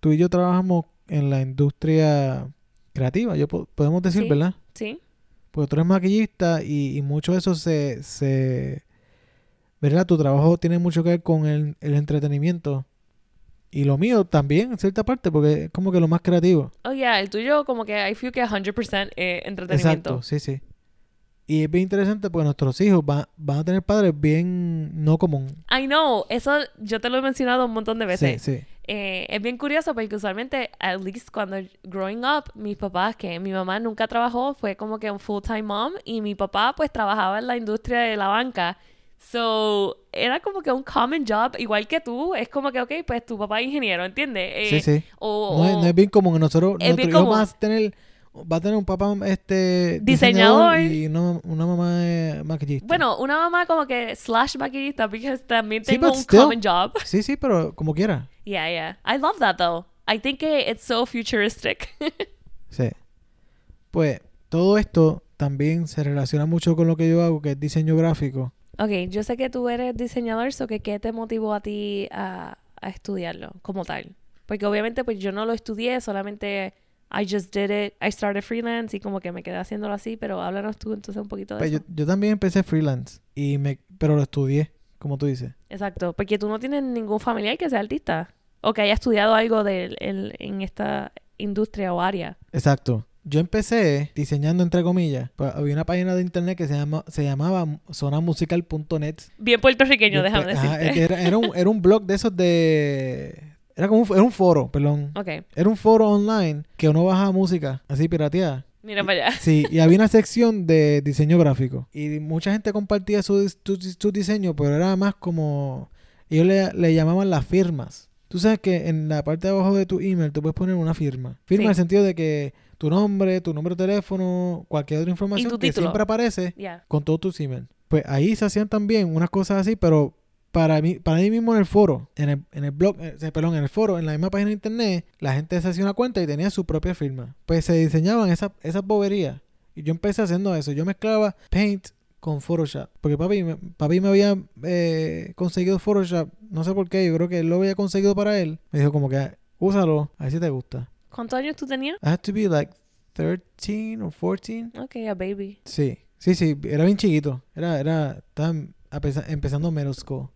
B: tú y yo trabajamos en la industria creativa, yo po- podemos decir,
C: Sí.
B: ¿verdad?
C: ¿Sí?
B: Porque tú eres maquillista y, y mucho de eso se, se... ¿Verdad? Tu trabajo tiene mucho que ver con el, el entretenimiento. Y lo mío también, en cierta parte, porque es como que lo más creativo.
C: Oh, yeah, el tuyo como que I feel que 100% eh, entretenimiento.
B: Exacto, sí, sí. Y es bien interesante porque nuestros hijos van, van a tener padres bien no común.
C: I know, eso yo te lo he mencionado un montón de veces.
B: Sí, sí.
C: Eh, es bien curioso porque usualmente, at least cuando growing up, mis papás, que mi mamá nunca trabajó, fue como que un full-time mom y mi papá pues trabajaba en la industria de la banca. So, era como que un common job, igual que tú, es como que, ok, pues tu papá es ingeniero, ¿entiendes? Eh,
B: sí, sí.
C: O,
B: No es, no es bien común. Nosotros,
C: Es bien común.
B: van a tener, va a tener un papá este
C: Diseñador.
B: y una, una mamá eh, maquillista.
C: Bueno, una mamá como que slash maquillista, porque también
B: Sí,
C: tengo un
B: still.
C: common job.
B: Sí, sí, pero como quiera.
C: Yeah, yeah. I love that though. I think it's so futuristic.
B: Sí. Pues todo esto también se relaciona mucho con lo que yo hago, que es diseño gráfico.
C: ok, yo sé que tú eres diseñador, so que ¿qué te motivó a ti a, a estudiarlo como tal? Porque obviamente pues yo no lo estudié, solamente I just did it, I started freelance y como que me quedé haciéndolo así, pero háblanos tú entonces un poquito de
B: Pues yo,
C: eso.
B: yo también empecé freelance, y me, pero lo estudié, como tú dices.
C: Exacto, porque tú no tienes ningún familiar que sea artista o que haya estudiado algo de, en, en esta industria o área.
B: Exacto. Yo empecé diseñando entre comillas. Pues, había una página de internet que se llama se llamaba zonamusical.net.
C: Bien puertorriqueño,
B: Yo
C: déjame
B: ajá,
C: decirte.
B: era, era un, era un blog de esos de era como un, era un foro, perdón.
C: Ok,
B: Era un foro online que uno baja música así pirateada.
C: mira para allá.
B: Sí, y había una sección de diseño gráfico. Y mucha gente compartía su, tu- su diseño, pero era más como... Ellos le, le llamaban las firmas. Tú sabes que en la parte de abajo de tu email tú puedes poner una firma. Firma
C: Sí.
B: en el sentido de que tu nombre, tu número de teléfono, cualquier otra información que siempre aparece con todos tus emails. Pues ahí se hacían también unas cosas así, pero para mí, para mí mismo en el foro, en el, en el blog, eh, perdón, en el foro, en la misma página de internet, la gente se hacía una cuenta y tenía su propia firma. Pues se diseñaban esas, esas boberías. Y yo empecé haciendo eso. Yo mezclaba Paint con Photoshop. Porque papi, papi me había eh, conseguido Photoshop. No sé por qué. Yo creo que él lo había conseguido para él. Me dijo como que úsalo. A ver si te gusta.
C: ¿Cuántos años tú tenías?
B: I had to be like 13 or 14.
C: Ok, a baby.
B: Sí. Sí, sí. Era bien chiquito. Era, era, estaba empeza- empezando middle school.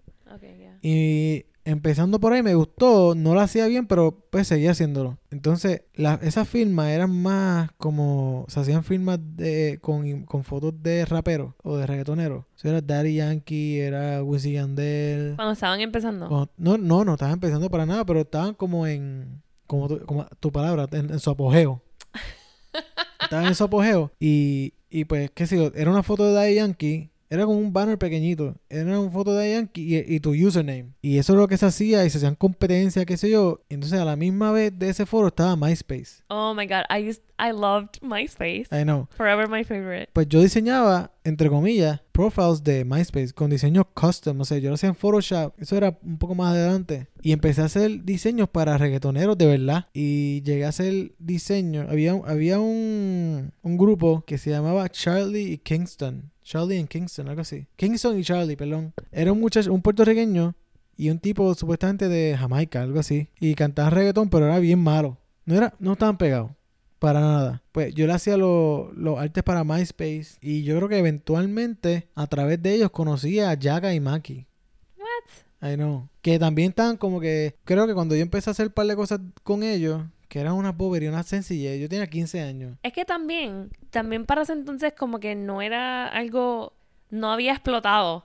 B: Y empezando por ahí me gustó, no lo hacía bien, pero pues seguía haciéndolo. Entonces, la- esas firmas eran más como, se hacían firmas de, con, con fotos de raperos o de reggaetoneros. O sea, era Daddy Yankee, era Wisin Yandel.
C: Cuando estaban empezando.
B: Cuando- no, no, no estaban empezando para nada, pero estaban como en, como tu, como tu palabra, en, en su apogeo. estaban en su apogeo. Y, y pues, qué sé yo, era una foto de Daddy Yankee era como un banner pequeñito. Era una foto de Yankee y, y tu username. Y eso es lo que se hacía y se hacían competencias, qué sé yo. Entonces a la misma vez de ese foro estaba MySpace.
C: Oh my god, I used, I loved MySpace.
B: I know.
C: Forever my favorite.
B: Pues yo diseñaba, entre comillas, profiles de MySpace con diseños custom. O sea, yo lo hacía en Photoshop. Eso era un poco más adelante. Y empecé a hacer diseños para reggaetoneros de verdad. Y llegué a hacer diseños. Había, había un, un grupo que se llamaba Charlie y Kingston. Charlie and Kingston, algo así. Kingston y Charlie, perdón. Era un muchacho, un puertorriqueño y un tipo supuestamente de Jamaica, algo así. Y cantaba reggaetón, pero era bien malo. No era, no estaban pegados. Para nada. Pues yo le hacía los los artes para MySpace. Y yo creo que eventualmente, a través de ellos, conocí a Yaga y Maki.
C: What?
B: I know. Que también estaban como que. Creo que cuando yo empecé a hacer un par de cosas con ellos, que eran una bobería, una sencillez. Yo tenía 15 años.
C: Es que también, también para ese entonces como que no era algo, no había explotado.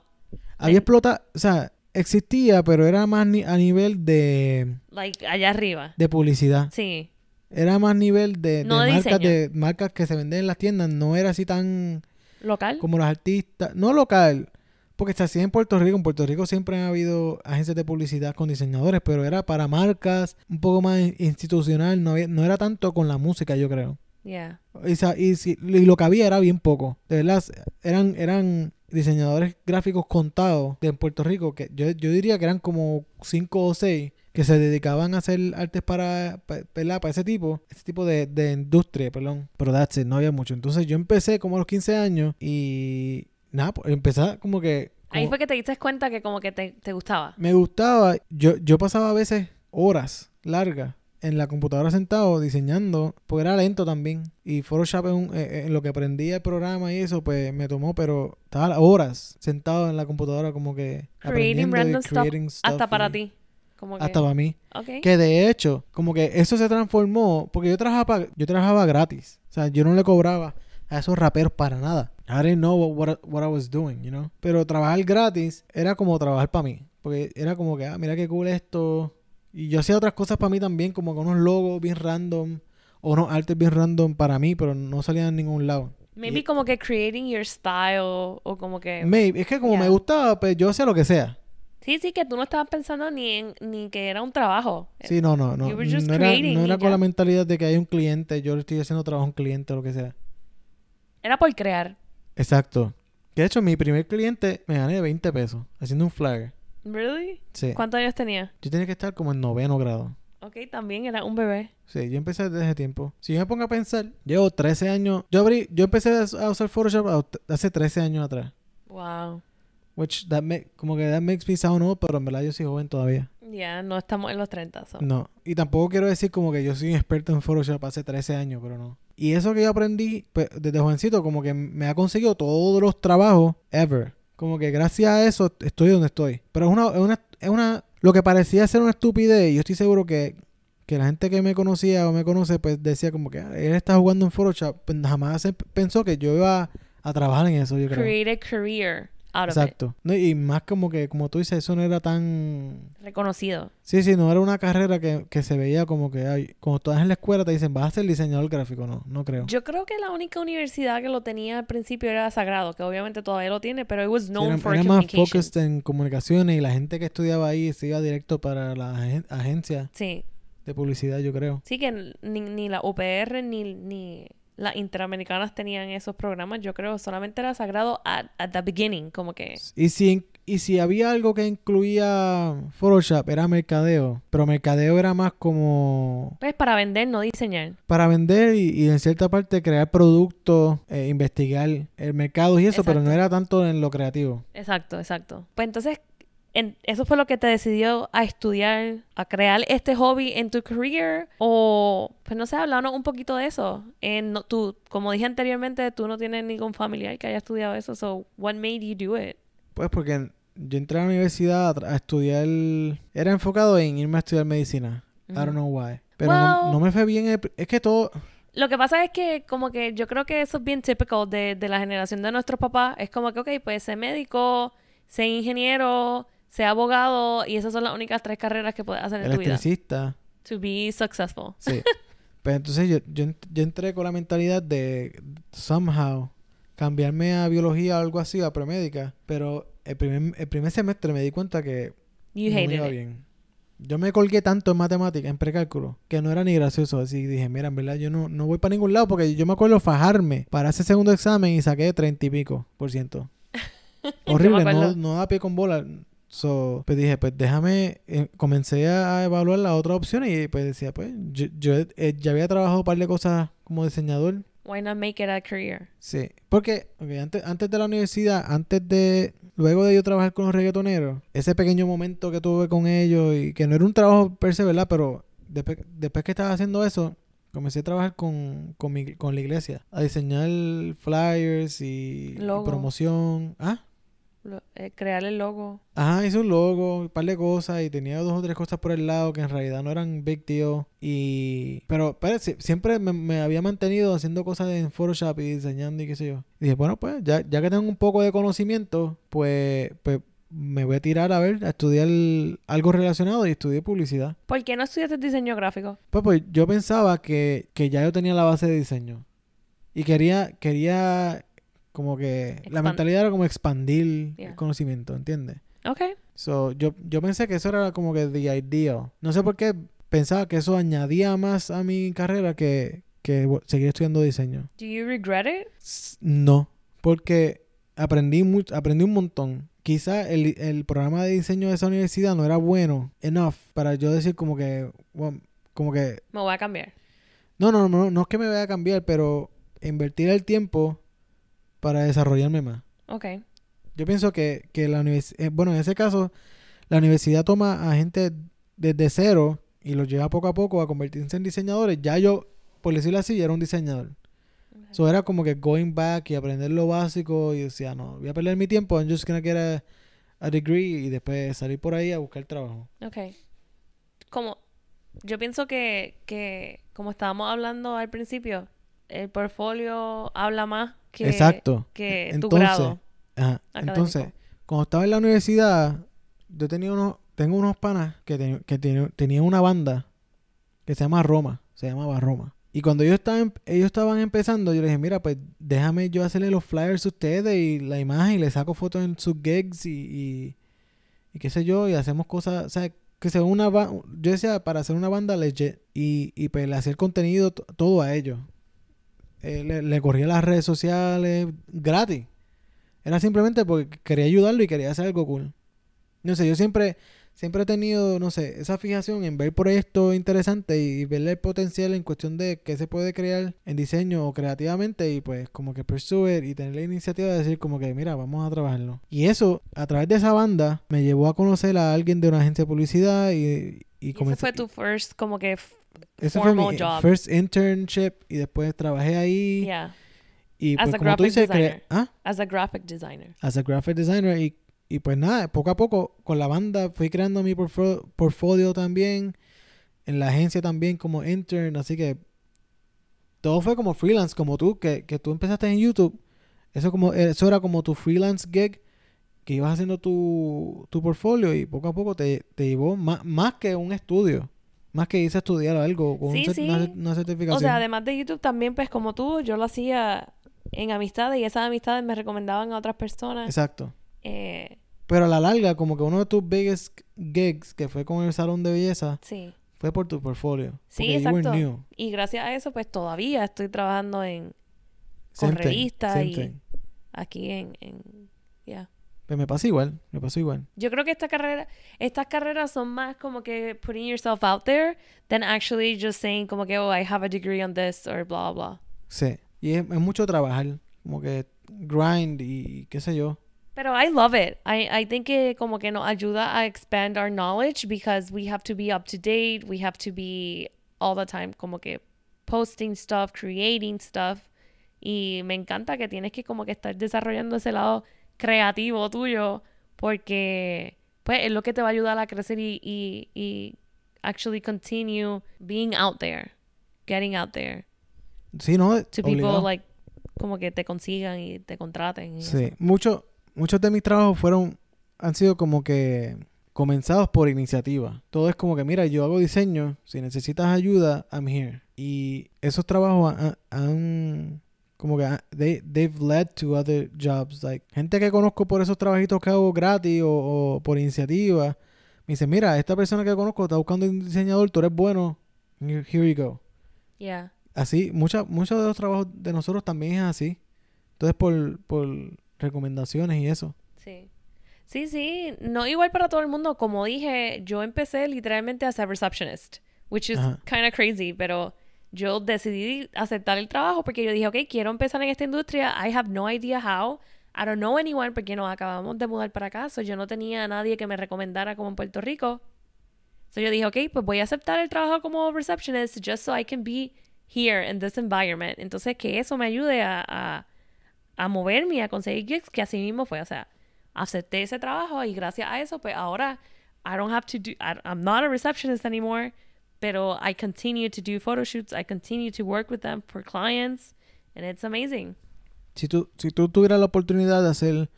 B: Había explotado. O sea, existía, pero era más ni- a nivel de,
C: Like, allá arriba.
B: de publicidad.
C: Sí.
B: Era más nivel de, de
C: No de
B: marcas,
C: diseño.
B: de marcas que se venden en las tiendas. No era así tan
C: ¿Local?
B: como los artistas. No local. Porque se hacía en Puerto Rico. En Puerto Rico siempre han habido agencias de publicidad con diseñadores, pero era para marcas, un poco más institucional. No, había- no era tanto con la música, yo creo.
C: Yeah.
B: Y, y y lo que había era bien poco. De verdad, eran, eran diseñadores gráficos contados de Puerto Rico, que yo, yo diría que eran como cinco o seis que se dedicaban a hacer artes para, pa- ¿verdad? para ese tipo, ese tipo de, de industria, perdón. Pero that's it, no había mucho. Entonces yo empecé como a los 15 años y nada, pues empecé como que...
C: Ahí fue que te diste cuenta que como que te, te gustaba.
B: me gustaba, yo, yo pasaba a veces horas largas en la computadora sentado diseñando, porque era lento también. Y Photoshop en, un- eh, eh, en lo que aprendí el programa y eso, pues me tomó, pero estaba horas sentado en la computadora como que
C: Creating
B: aprendiendo y
C: stuff, Hasta para ti. Como que,
B: Hasta para mí. Que de hecho, como que eso se transformó, porque yo trabajaba, yo trabajaba gratis. O sea, yo no le cobraba a esos raperos para nada. I didn't know what, I was doing, you know. Pero trabajar gratis era como trabajar para mí. Porque era como que, ah, mira qué cool esto. Y yo hacía otras cosas para mí también, como con unos logos bien random. O unos artes bien random para mí, pero no salían en ningún lado.
C: Maybe como que creating your style o como que...
B: Maybe. Es que como
C: Yeah.
B: me gustaba, pues yo hacía lo que sea.
C: Sí, sí, que tú no estabas pensando ni en ni que era un trabajo.
B: Sí, no, no, no.
C: You were just
B: No era, no con
C: ya.
B: la mentalidad de que hay un cliente, yo le estoy haciendo trabajo a un cliente o lo que sea.
C: Era por crear.
B: Exacto. Que de hecho, mi primer cliente me gané 20 pesos haciendo un flyer.
C: ¿Really?
B: Sí.
C: ¿Cuántos años tenía?
B: Yo tenía que estar como en noveno grado.
C: Ok, también era un bebé.
B: Sí, yo empecé desde ese tiempo. Si yo me pongo a pensar, llevo 13 años. Yo abrí, yo empecé a usar Photoshop hace 13 años atrás.
C: Wow.
B: Which that make, como que that makes me sound old, pero en verdad yo soy joven todavía.
C: Ya, no estamos en los 30. so.
B: No. Y tampoco quiero decir como que yo soy un experto en Photoshop hace 13 años, pero no. Y eso que yo aprendí pues, desde jovencito, como que me ha conseguido todos los trabajos ever. Como que gracias a eso estoy donde estoy. Pero es una, es una, es una, lo que parecía ser una estupidez, yo estoy seguro que, que la gente que me conocía o me conoce, pues decía como que "Ah, él está jugando en Photoshop, pues jamás pensó que yo iba a trabajar en eso.
C: Create a career out of
B: Exacto. No, y más como que, como tú dices, eso no era tan...
C: Reconocido.
B: Sí, sí, no era una carrera que, que se veía como que, ay, cuando estás en la escuela te dicen, vas a ser diseñador gráfico. No, no creo.
C: Yo creo que la única universidad que lo tenía al principio era Sagrado, que obviamente todavía lo tiene, pero it was
B: Sí,
C: known
B: era
C: for
B: era más focused en comunicaciones y la gente que estudiaba ahí se iba directo para la agen- agencia
C: Sí.
B: de publicidad, yo creo.
C: Sí, que ni, ni la UPR ni, ni las interamericanas tenían esos programas. Yo creo solamente era Sagrado at, at the beginning, como que...
B: Y si, y si había algo que incluía Photoshop, era mercadeo. Pero mercadeo era más como
C: Pues para vender, no diseñar.
B: para vender y, y en cierta parte crear productos, eh, investigar el mercado y eso, pero no era tanto en lo creativo.
C: Exacto, exacto. Pues entonces, en- ¿eso fue lo que te decidió a estudiar, a crear este hobby en tu career? O, pues no sé, hablarnos un poquito de eso. En, no- tú, como dije anteriormente, tú no tienes ningún familiar que haya estudiado eso. So, what made you do it?
B: Pues porque yo entré a la universidad a, a estudiar, era enfocado en irme a estudiar medicina. I don't know why. Pero no,
C: Well-
B: no me fue bien. el Es que todo,
C: Lo que pasa es que como que yo creo que eso es bien típico de, de la generación de nuestros papás. Es como que, ok, pues sé médico, sé ingeniero, sé abogado y esas son las únicas tres carreras que puedes hacer en tu vida.
B: electricista,
C: To be successful.
B: sí. Pero entonces yo, yo, yo entré con la mentalidad de somehow cambiarme a biología o algo así, a premédica, pero el primer, el primer semestre me di cuenta que
C: You
B: no me iba
C: it.
B: bien. Yo me colgué tanto en matemáticas, en precálculo, que no era ni gracioso. Así dije, mira, en verdad yo no, no voy para ningún lado porque yo me acuerdo fajarme para ese segundo examen y saqué treinta y pico por ciento. Horrible, no, no da pie con bola. So, pues dije, pues déjame, eh, comencé a evaluar las otras opciones y pues decía, pues yo, yo, eh, ya había trabajado un par de cosas como diseñador.
C: Why not make it a career?
B: Sí, porque antes, antes de la universidad, antes de, luego de yo trabajar con los reggaetoneros, ese pequeño momento que tuve con ellos y que no era un trabajo per se, ¿verdad? Pero después, después que estaba haciendo eso, comencé a trabajar con, con, mi- con la iglesia, a diseñar flyers y, y promoción. Ah,
C: Lo- eh, crear el logo.
B: Ajá, hice un logo, un par de cosas y tenía dos o tres cosas por el lado que en realidad no eran big deal. Y... Pero, pero siempre me, me había mantenido haciendo cosas en Photoshop y diseñando y qué sé yo. Y dije, bueno, pues ya, ya que tengo un poco de conocimiento, pues, pues me voy a tirar a ver, a estudiar algo relacionado y estudié publicidad.
C: ¿Por qué no estudiaste diseño gráfico?
B: Pues, pues yo pensaba que, que ya yo tenía la base de diseño. Y quería, quería como que... La mentalidad era como expandir
C: Yeah.
B: el conocimiento, ¿entiendes?
C: Ok.
B: So, yo, yo pensé que eso era como que the ideal. No sé por qué pensaba que eso añadía más a mi carrera que, que seguir estudiando diseño.
C: Do you regret it?
B: No, porque aprendí, mu- aprendí un montón. Quizá el, el programa de diseño de esa universidad no era bueno enough para yo decir como que, bueno, como que,
C: Me voy a cambiar.
B: no, no, no, no es que me vaya a cambiar, pero invertir el tiempo para desarrollarme más.
C: Ok.
B: Yo pienso que, que la universidad, bueno, en ese caso, la universidad toma a gente desde cero y los lleva poco a poco a convertirse en diseñadores. Ya yo, por decirlo así, ya era un diseñador. Eso era como que going back y aprender lo básico y decía, no, voy a perder mi tiempo, I'm just gonna get a, a degree y después salir por ahí a buscar trabajo.
C: Ok. Como, yo pienso que, que, como estábamos hablando al principio, el portfolio habla más que,
B: Exacto.
C: que tu
B: Entonces,
C: grado.
B: Ajá. Entonces, cuando estaba en la universidad, yo tenía unos, tengo unos panas que, que tenían una banda que se llama Roma, se llamaba Roma. Y cuando ellos estaban, ellos estaban empezando, yo les dije, mira, pues déjame yo hacerle los flyers a ustedes y la imagen y les saco fotos en sus gigs y, y, y qué sé yo, y hacemos cosas, o sea, que sea una yo decía, para hacer una banda legit y, y pues el contenido todo a ellos. Eh, le, le corría las redes sociales gratis. Era simplemente porque quería ayudarlo y quería hacer algo cool. No sé, yo siempre, siempre he tenido, no sé, esa fijación en ver proyectos interesantes y, verle el potencial en cuestión de qué se puede crear en diseño o creativamente y pues como que pursue y tener la iniciativa de decir como que mira, vamos a trabajarlo. Y eso, a través de esa banda, me llevó a conocer a alguien de una agencia de publicidad y, y
C: Y ese fue tu first, como que,
B: ese fue mi
C: job.
B: first internship y después trabajé ahí
C: yeah,
B: y
C: As
B: pues
C: a
B: como tú
C: graphic
B: dices,
C: designer.
B: ¿ah?
C: as a graphic designer.
B: as a graphic designer y, y pues nada, poco a poco con la banda fui creando mi portfo- portfolio también, en la agencia también como intern, así que todo fue como freelance, como tú, que, que tú empezaste en YouTube, eso como eso era como tu freelance gig, que ibas haciendo tu, tu portfolio y poco a poco te, te llevó más, más que un estudio, más que irse a estudiar algo, con
C: Sí, sí.
B: Una, una certificación.
C: O sea, además de YouTube también, pues como tú, yo lo hacía en amistades y esas amistades me recomendaban a otras personas.
B: Exacto.
C: Eh,
B: Pero a la larga, como que uno de tus biggest gigs, que fue con el salón de belleza,
C: sí.
B: fue por tu portfolio.
C: Sí, exacto.
B: new.
C: Y gracias a eso, pues todavía estoy trabajando en Con revistas y-
B: thing.
C: aquí en, en yeah.
B: Pues me pasa igual, me pasó igual.
C: Yo creo que esta carrera, estas carreras son más como que putting yourself out there than actually just saying como que oh I have a degree on this or blah blah.
B: Sí. Y es, es mucho trabajar, como que grind y qué sé yo.
C: Pero I love it. I, I think que como que nos ayuda a expand our knowledge because we have to be up to date. We have to be all the time como que posting stuff, creating stuff. Y me encanta que tienes que como que estar desarrollando ese lado creativo tuyo porque pues es lo que te va a ayudar a crecer y, y, y actually continue being out there, getting out there
B: Sí, ¿no?
C: to
B: Obligado.
C: people like como que te consigan y te contraten. y.
B: Sí. Mucho, muchos de mis trabajos fueron, han sido como que comenzados por iniciativa. Todo es como que, mira, yo hago diseño, si necesitas ayuda, I'm here. Y esos trabajos han, han como que ah, they, they've led to other jobs. Like, gente que conozco por esos trabajitos que hago gratis o, o por iniciativa, me dice, mira, esta persona que conozco está buscando un diseñador, tú eres bueno, here you go.
C: Yeah.
B: Así, mucha- muchos de los trabajos de nosotros también es así. Entonces, por, por recomendaciones y eso.
C: Sí. Sí, sí. No igual para todo el mundo. Como dije, yo empecé literalmente a ser receptionist, which is kind of crazy, pero yo decidí aceptar el trabajo porque yo dije, ok, quiero empezar en esta industria. I have no idea how. I don't know anyone porque nos acabamos de mudar para acá. So yo no tenía a nadie que me recomendara como en Puerto Rico. So yo dije, ok, pues voy a aceptar el trabajo como receptionist just so I can be here in this environment. Entonces que eso me ayude a, a, a moverme y a conseguir gigs, que así mismo fue. O sea, acepté ese trabajo y gracias a eso, pues ahora I don't have to do, I, I'm not a receptionist anymore, pero I continue to do photo shoots, I continue to work with them for clients, and it's amazing.
B: Si tú, si tú tuvieras la oportunidad de hacer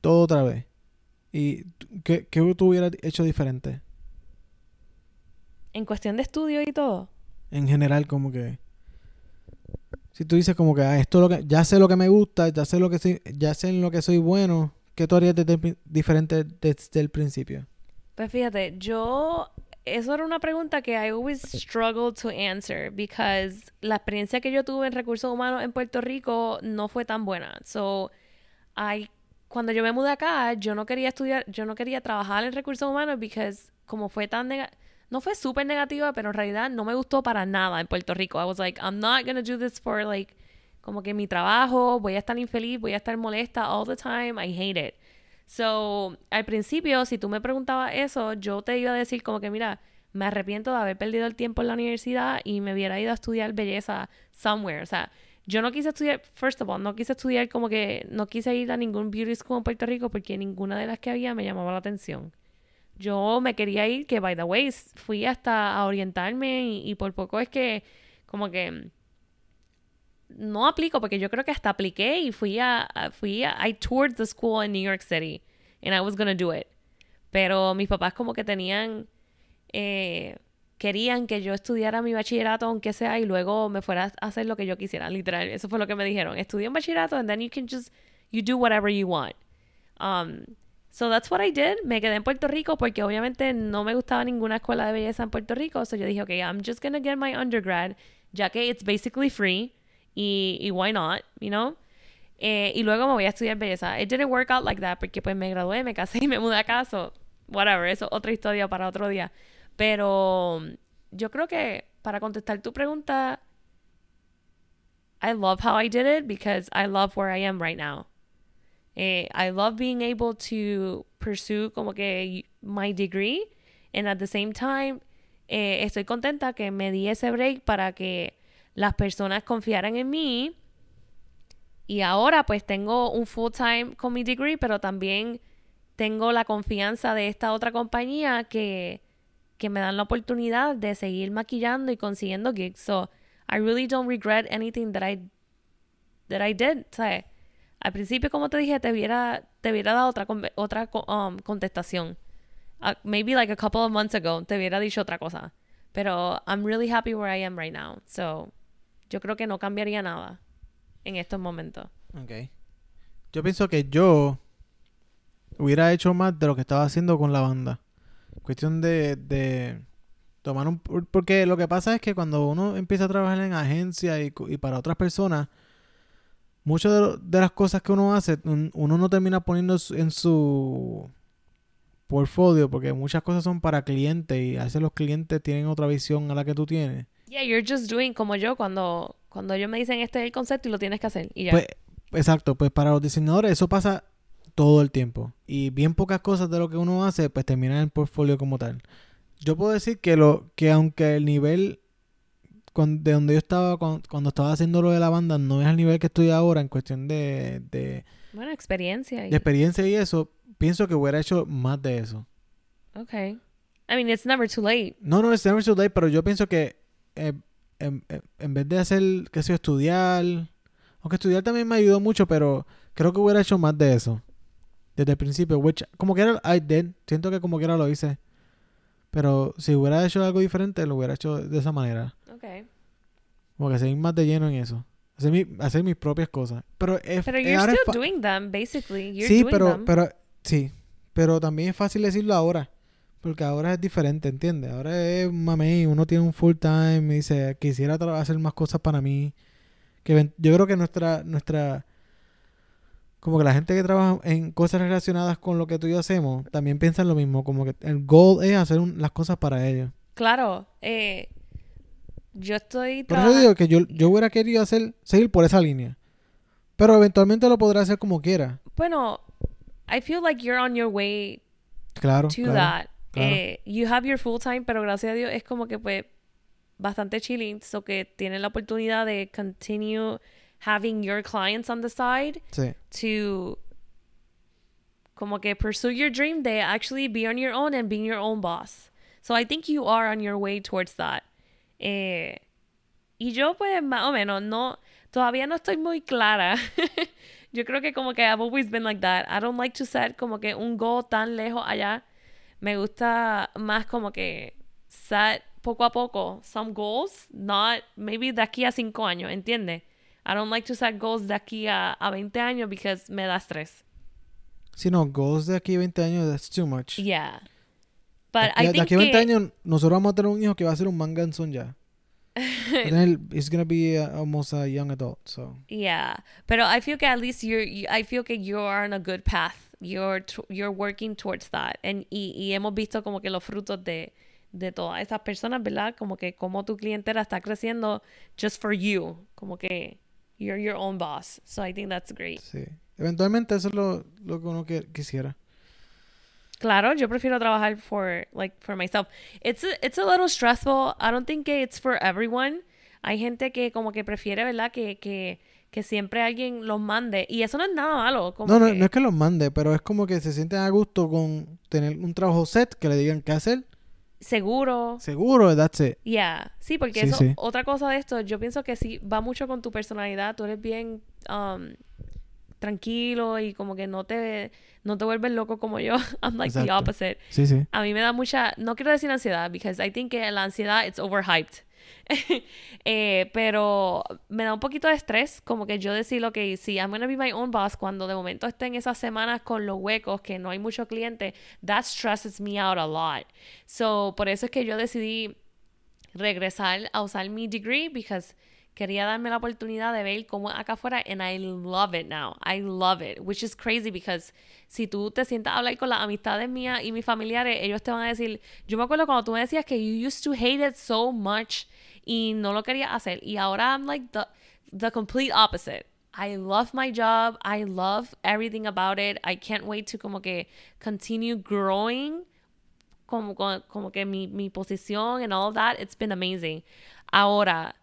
B: todo otra vez, ¿y qué, qué tú hubieras hecho diferente?
C: En cuestión de estudio y todo.
B: En general, como que... Si tú dices como que ah, esto es lo que, ya sé lo que me gusta, ya sé lo que soy, ya sé en lo que soy bueno, ¿qué tú harías diferente desde el principio?
C: Pues fíjate, yo, eso era una pregunta que I always struggled to answer because la experiencia que yo tuve en recursos humanos en Puerto Rico no fue tan buena. So, I, cuando yo me mudé acá, yo no quería estudiar, yo no quería trabajar en recursos humanos because como fue tan no fue súper negativa, pero en realidad no me gustó para nada en Puerto Rico. I was like, I'm not gonna do this for like, como que mi trabajo, voy a estar infeliz, voy a estar molesta all the time, I hate it. So, al principio, si tú me preguntabas eso, yo te iba a decir como que, mira, me arrepiento de haber perdido el tiempo en la universidad y me hubiera ido a estudiar belleza somewhere. O sea, yo no quise estudiar, first of all, no quise estudiar como que, no quise ir a ningún beauty school en Puerto Rico porque ninguna de las que había me llamaba la atención. Yo me quería ir, que by the way, fui hasta a orientarme y, y por poco es que, como que, no aplico porque yo creo que hasta apliqué y fui a, fui a, I toured the school in New York City and I was gonna do it. Pero mis papás como que tenían, eh, querían que yo estudiara mi bachillerato aunque sea y luego me fuera a hacer lo que yo quisiera, literal. Eso fue lo que me dijeron. Estudia un bachillerato and then you can just, you do whatever you want. Um, so that's what I did. Me quedé en Puerto Rico porque obviamente no me gustaba ninguna escuela de belleza en Puerto Rico. So yo dije, okay, I'm just gonna get my undergrad, ya que it's basically free. Y, y why not, you know? Eh, y luego me voy a estudiar belleza. It didn't work out like that porque pues me gradué, me casé y me mudé a casa. Whatever, eso es otra historia para otro día. Pero yo creo que para contestar tu pregunta, I love how I did it because I love where I am right now. Eh, I love being able to pursue como que my degree and at the same time eh, estoy contenta que me di ese break para que las personas confiaran en mí y ahora pues tengo un full time con degree pero también tengo la confianza de esta otra compañía que, que me dan la oportunidad de seguir maquillando y consiguiendo gigs. So I really don't regret anything that I that I did ¿sabes? al principio como te dije te hubiera te hubiera dado otra otra um, contestación. Uh, maybe like a couple of months ago te hubiera dicho otra cosa. Pero I'm really happy where I am right now. So yo creo que no cambiaría nada en estos momentos
B: Ok. Yo pienso que yo hubiera hecho más de lo que estaba haciendo con la banda. Cuestión de, de tomar un... por- Porque lo que pasa es que cuando uno empieza a trabajar en agencia y, y para otras personas, muchas de, las cosas que uno hace, un- uno no termina poniendo en su portfolio porque muchas cosas son para clientes y a veces los clientes tienen otra visión a la que tú tienes.
C: Yeah you're just doing como yo cuando cuando ellos me dicen este es el concepto y lo tienes que hacer y ya
B: Pues, exacto, pues para los diseñadores eso pasa todo el tiempo. Y bien pocas cosas de lo que uno hace, pues terminan en el portfolio como tal. Yo puedo decir que lo que aunque el nivel con- de donde yo estaba cuan- cuando, estaba haciendo lo de la banda no es al nivel que estoy ahora en cuestión de, de,
C: bueno experiencia y...
B: de experiencia y eso, pienso que hubiera hecho más de eso.
C: okay I mean it's never too late
B: No, no, es never too late, pero yo pienso que eh, en, en- vez de hacer, qué sé yo, estudiar, aunque estudiar también me ayudó mucho, pero creo que hubiera hecho más de eso. Desde el principio, which, como que era, I did, siento que como que era lo hice. Pero si hubiera hecho algo diferente, lo hubiera hecho de esa manera.
C: okay
B: Como que seguir más de lleno en eso. hacer, mi- hacer mis propias cosas. Pero, es,
C: Pero you're
B: ahora es
C: still
B: fa-
C: doing them, basically. You're
B: sí,
C: doing
B: pero,
C: them.
B: pero, sí. Pero también es fácil decirlo ahora. Porque ahora es diferente, ¿entiendes? Ahora es mame, uno tiene un full time y dice, quisiera hacer más cosas para mí. Que yo creo que nuestra, nuestra, como que la gente que trabaja en cosas relacionadas con lo que tú y yo hacemos, también piensan lo mismo, como que el goal es hacer un- las cosas para ellos.
C: Claro, eh, yo estoy
B: Por eso digo que yo, yo hubiera querido hacer, seguir por esa línea. Pero eventualmente lo podrá hacer como quiera.
C: Bueno, I feel like you're on your way
B: Claro.
C: to
B: claro.
C: that.
B: Claro.
C: Eh, you have your full time, pero gracias a Dios es como que pues bastante chilling, so que tienen la oportunidad de continue having your clients on the side
B: Sí.
C: to como que pursue your dream de actually be on your own and being your own boss. So I think you are on your way towards that. Eh, y yo pues más o menos no todavía no estoy muy clara. yo creo que como que I've always been like that. I don't like to set como que un goal tan lejos allá. Me gusta más como que set poco a poco some goals, not maybe de aquí a cinco años, ¿entiendes? I don't like to set goals de aquí a, a 20 años because me da estrés.
B: Si no, goals de aquí a 20 años, that's too much.
C: Yeah.
B: de
C: But
B: aquí,
C: I
B: de
C: think
B: aquí a 20
C: que-
B: años, nosotros vamos a tener un hijo que va a ser un manganzón ya. A He's gonna be uh, almost a young adult, so.
C: Yeah, pero I feel que at least you're, you, I feel que you are on a good path. You're, you're working towards that. And, y, y hemos visto como que los frutos de, de todas esas personas, ¿verdad? Como que como tu clientela está creciendo just for you. Como que you're your own boss. So I think that's great.
B: Sí. Eventualmente eso es lo, lo que uno que- quisiera.
C: Claro, yo prefiero trabajar for like for myself. It's a, it's a little stressful. I don't think que it's for everyone. Hay gente que como que prefiere, ¿verdad? Que, que, que siempre alguien los mande. Y eso no es nada malo. Como
B: No, no,
C: que-
B: no es que los mande, pero es como que se sienten a gusto con tener un trabajo set que le digan qué hacer.
C: Seguro.
B: Seguro, that's it.
C: Yeah. Sí, porque
B: Sí,
C: eso,
B: sí.
C: otra cosa de esto, yo pienso que sí, va mucho con tu personalidad. Tú eres bien um, tranquilo y como que no te, no te vuelves loco como yo. I'm like the
B: Exacto.
C: opposite.
B: Sí, sí.
C: A mí me da mucha, no quiero decir ansiedad, because I think que la ansiedad it's overhyped. eh, pero me da un poquito de estrés, como que yo decir, ok, sí, I'm gonna be my own boss, cuando de momento estén esas semanas con los huecos, que no hay mucho cliente, that stresses me out a lot. So, por eso es que yo decidí regresar a usar mi degree, because quería darme la oportunidad de ver cómo acá afuera and I love it now. I love it, which is crazy because si tú te sientas a hablar con las amistades mías y mis familiares, ellos te van a decir, yo me acuerdo cuando tú me decías que you used to hate it so much y no lo querías hacer y ahora I'm like the the complete opposite. I love my job. I love everything about it. I can't wait to como que continue growing como, como, que mi, mi posición and all that, it's been amazing. Ahora,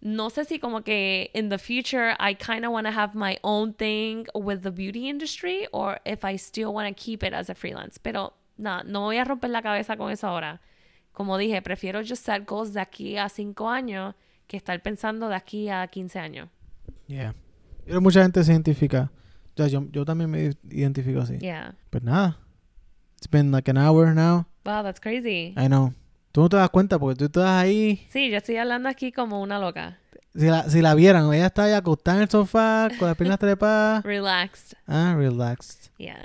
C: no sé si como que in the future I kind of want to have my own thing with the beauty industry or if I still want to keep it as a freelance. Pero no, no voy a romper la cabeza con eso ahora. Como dije, prefiero just set goals de aquí a 5 años que estar pensando de aquí a 15 años.
B: Yeah. Pero mucha gente se identifica. Sea, yo, yo también me identifico así.
C: Yeah.
B: Pues nada. It's been like an hour now.
C: Wow, that's crazy.
B: I know. Tú no te das cuenta porque tú estás ahí.
C: Sí, yo estoy hablando aquí como una loca.
B: Si la, si la vieran, ella está ahí acostada en el sofá con las piernas trepadas.
C: Relaxed.
B: Ah, relaxed.
C: Yeah.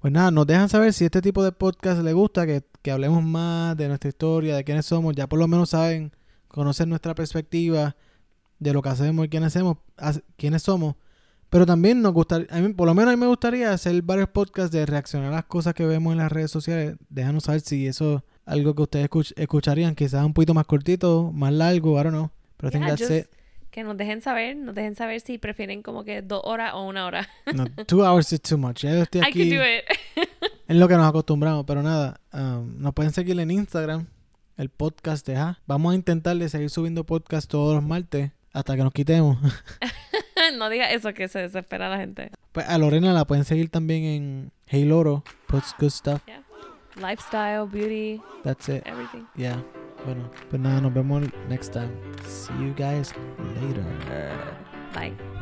B: Pues nada, nos dejan saber si este tipo de podcast les gusta, que, que hablemos más de nuestra historia, de quiénes somos. Ya por lo menos saben, conocen nuestra perspectiva de lo que hacemos y quiénes, hace- quiénes somos. Pero también nos gustaría, a mí, por lo menos a mí me gustaría hacer varios podcasts de reaccionar a las cosas que vemos en las redes sociales. Déjanos saber si eso es algo que ustedes escuch- escucharían, quizás un poquito más cortito, más largo, I don't know. Pero
C: Yeah, just
B: it.
C: Que nos dejen saber, nos dejen saber si prefieren como que dos horas o una hora.
B: No, two hours is too much. Ya yo estoy
C: I can
B: aquí
C: do it.
B: en lo que nos acostumbramos, pero nada, um, nos pueden seguir en Instagram, el podcast de Ja. Vamos a intentar de seguir subiendo podcast todos los martes hasta que nos quitemos.
C: no diga eso que se desespera la gente.
B: Pues a Lorena la pueden seguir también en Hey Loro, puts good stuff.
C: Lifestyle, beauty,
B: That's it.
C: everything.
B: Yeah. Bueno, pues nada, nos vemos next time. See you guys later.
C: Bye.